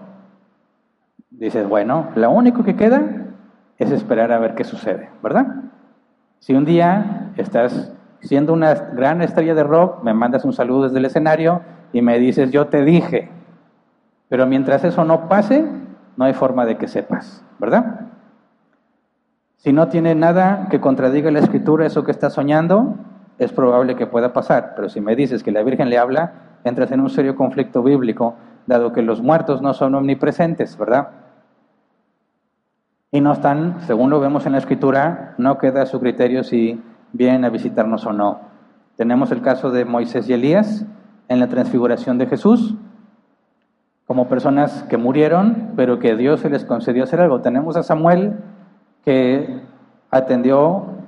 dices, bueno, lo único que queda es esperar a ver qué sucede, ¿verdad? Si un día estás siendo una gran estrella de rock, me mandas un saludo desde el escenario y me dices, yo te dije. Pero mientras eso no pase, no hay forma de que sepas, ¿verdad? Si no tiene nada que contradiga la escritura, eso que estás soñando, es probable que pueda pasar. Pero si me dices que la Virgen le habla, entras en un serio conflicto bíblico, dado que los muertos no son omnipresentes, ¿verdad? Y no están, según lo vemos en la escritura, no queda a su criterio si vienen a visitarnos o no. Tenemos el caso de Moisés y Elías en la transfiguración de Jesús, como personas que murieron, pero que Dios se les concedió hacer algo. Tenemos a Samuel que atendió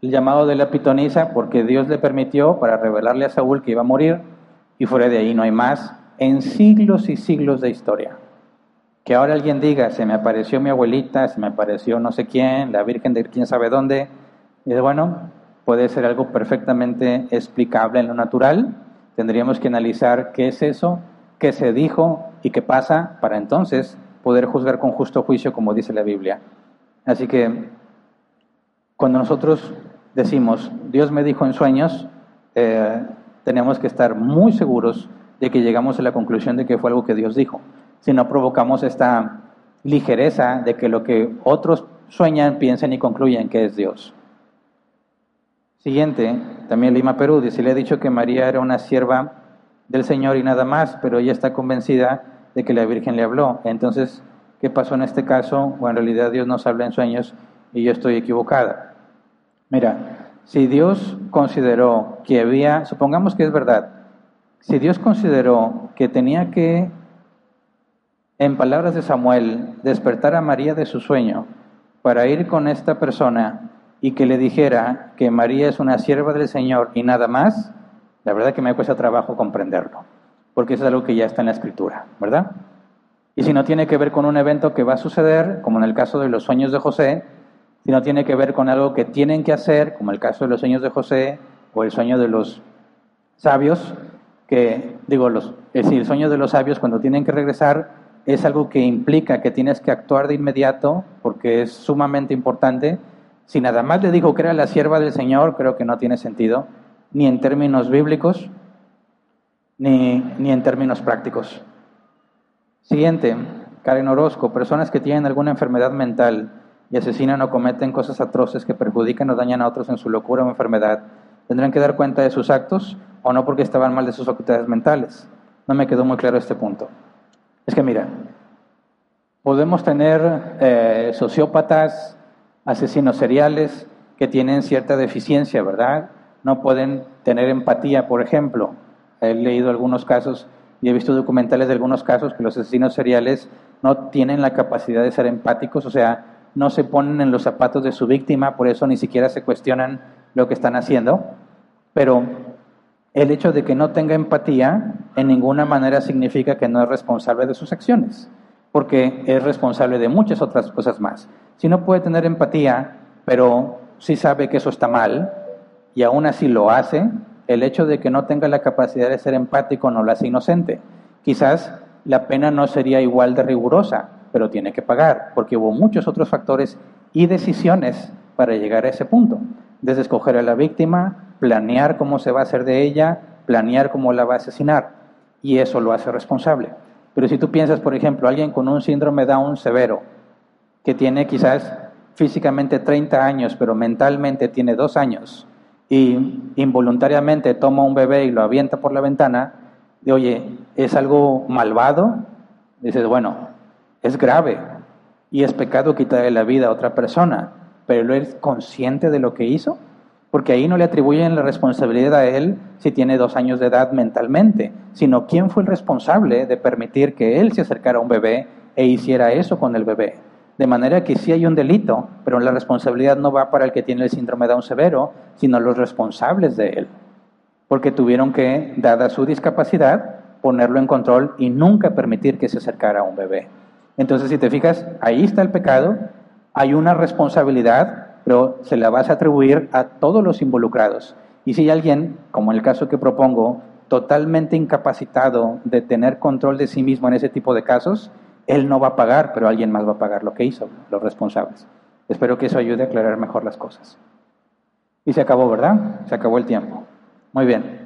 el llamado de la pitonisa porque Dios le permitió para revelarle a Saúl que iba a morir y fuera de ahí no hay más en siglos y siglos de historia. Que ahora alguien diga, se me apareció mi abuelita, se me apareció no sé quién, la Virgen de quién sabe dónde. Y bueno, puede ser algo perfectamente explicable en lo natural. Tendríamos que analizar qué es eso, qué se dijo y qué pasa para entonces poder juzgar con justo juicio como dice la Biblia. Así que cuando nosotros decimos, Dios me dijo en sueños, eh, tenemos que estar muy seguros de que llegamos a la conclusión de que fue algo que Dios dijo si no provocamos esta ligereza de que lo que otros sueñan, piensan y concluyen que es Dios. Siguiente, también Lima, Perú, dice, le ha dicho que María era una sierva del Señor y nada más, pero ella está convencida de que la Virgen le habló. Entonces, ¿qué pasó en este caso? Bueno, en realidad Dios nos habla en sueños y yo estoy equivocada. Mira, si Dios consideró que había, supongamos que es verdad, si Dios consideró que tenía que en palabras de Samuel, despertar a María de su sueño para ir con esta persona y que le dijera que María es una sierva del Señor y nada más, la verdad que me cuesta trabajo comprenderlo, porque eso es algo que ya está en la escritura, ¿verdad? Y si no tiene que ver con un evento que va a suceder, como en el caso de los sueños de José, si no tiene que ver con algo que tienen que hacer, como el caso de los sueños de José o el sueño de los sabios, que digo, los, es decir, el sueño de los sabios cuando tienen que regresar es algo que implica que tienes que actuar de inmediato porque es sumamente importante. Si nada más le dijo que era la sierva del Señor, creo que no tiene sentido, ni en términos bíblicos, ni, ni en términos prácticos. Siguiente, Karen Orozco, personas que tienen alguna enfermedad mental y asesinan o cometen cosas atroces que perjudican o dañan a otros en su locura o enfermedad, ¿tendrán que dar cuenta de sus actos o no porque estaban mal de sus facultades mentales? No me quedó muy claro este punto. Es que mira, podemos tener eh, sociópatas, asesinos seriales que tienen cierta deficiencia, ¿verdad? No pueden tener empatía, por ejemplo. He leído algunos casos y he visto documentales de algunos casos que los asesinos seriales no tienen la capacidad de ser empáticos, o sea, no se ponen en los zapatos de su víctima, por eso ni siquiera se cuestionan lo que están haciendo. Pero el hecho de que no tenga empatía en ninguna manera significa que no es responsable de sus acciones, porque es responsable de muchas otras cosas más. Si no puede tener empatía, pero sí sabe que eso está mal y aún así lo hace, el hecho de que no tenga la capacidad de ser empático no lo hace inocente. Quizás la pena no sería igual de rigurosa, pero tiene que pagar, porque hubo muchos otros factores y decisiones para llegar a ese punto, desde escoger a la víctima, planear cómo se va a hacer de ella, planear cómo la va a asesinar, y eso lo hace responsable. Pero si tú piensas, por ejemplo, alguien con un síndrome Down severo, que tiene quizás físicamente 30 años, pero mentalmente tiene dos años, y involuntariamente toma un bebé y lo avienta por la ventana, de oye, es algo malvado, dices, bueno, es grave y es pecado quitarle la vida a otra persona, pero él es consciente de lo que hizo porque ahí no le atribuyen la responsabilidad a él si tiene dos años de edad mentalmente, sino quién fue el responsable de permitir que él se acercara a un bebé e hiciera eso con el bebé. De manera que sí hay un delito, pero la responsabilidad no va para el que tiene el síndrome de Down severo, sino los responsables de él. Porque tuvieron que, dada su discapacidad, ponerlo en control y nunca permitir que se acercara a un bebé. Entonces, si te fijas, ahí está el pecado, hay una responsabilidad pero se la vas a atribuir a todos los involucrados. Y si hay alguien, como en el caso que propongo, totalmente incapacitado de tener control de sí mismo en ese tipo de casos, él no va a pagar, pero alguien más va a pagar lo que hizo, los responsables. Espero que eso ayude a aclarar mejor las cosas. Y se acabó, ¿verdad? Se acabó el tiempo. Muy bien.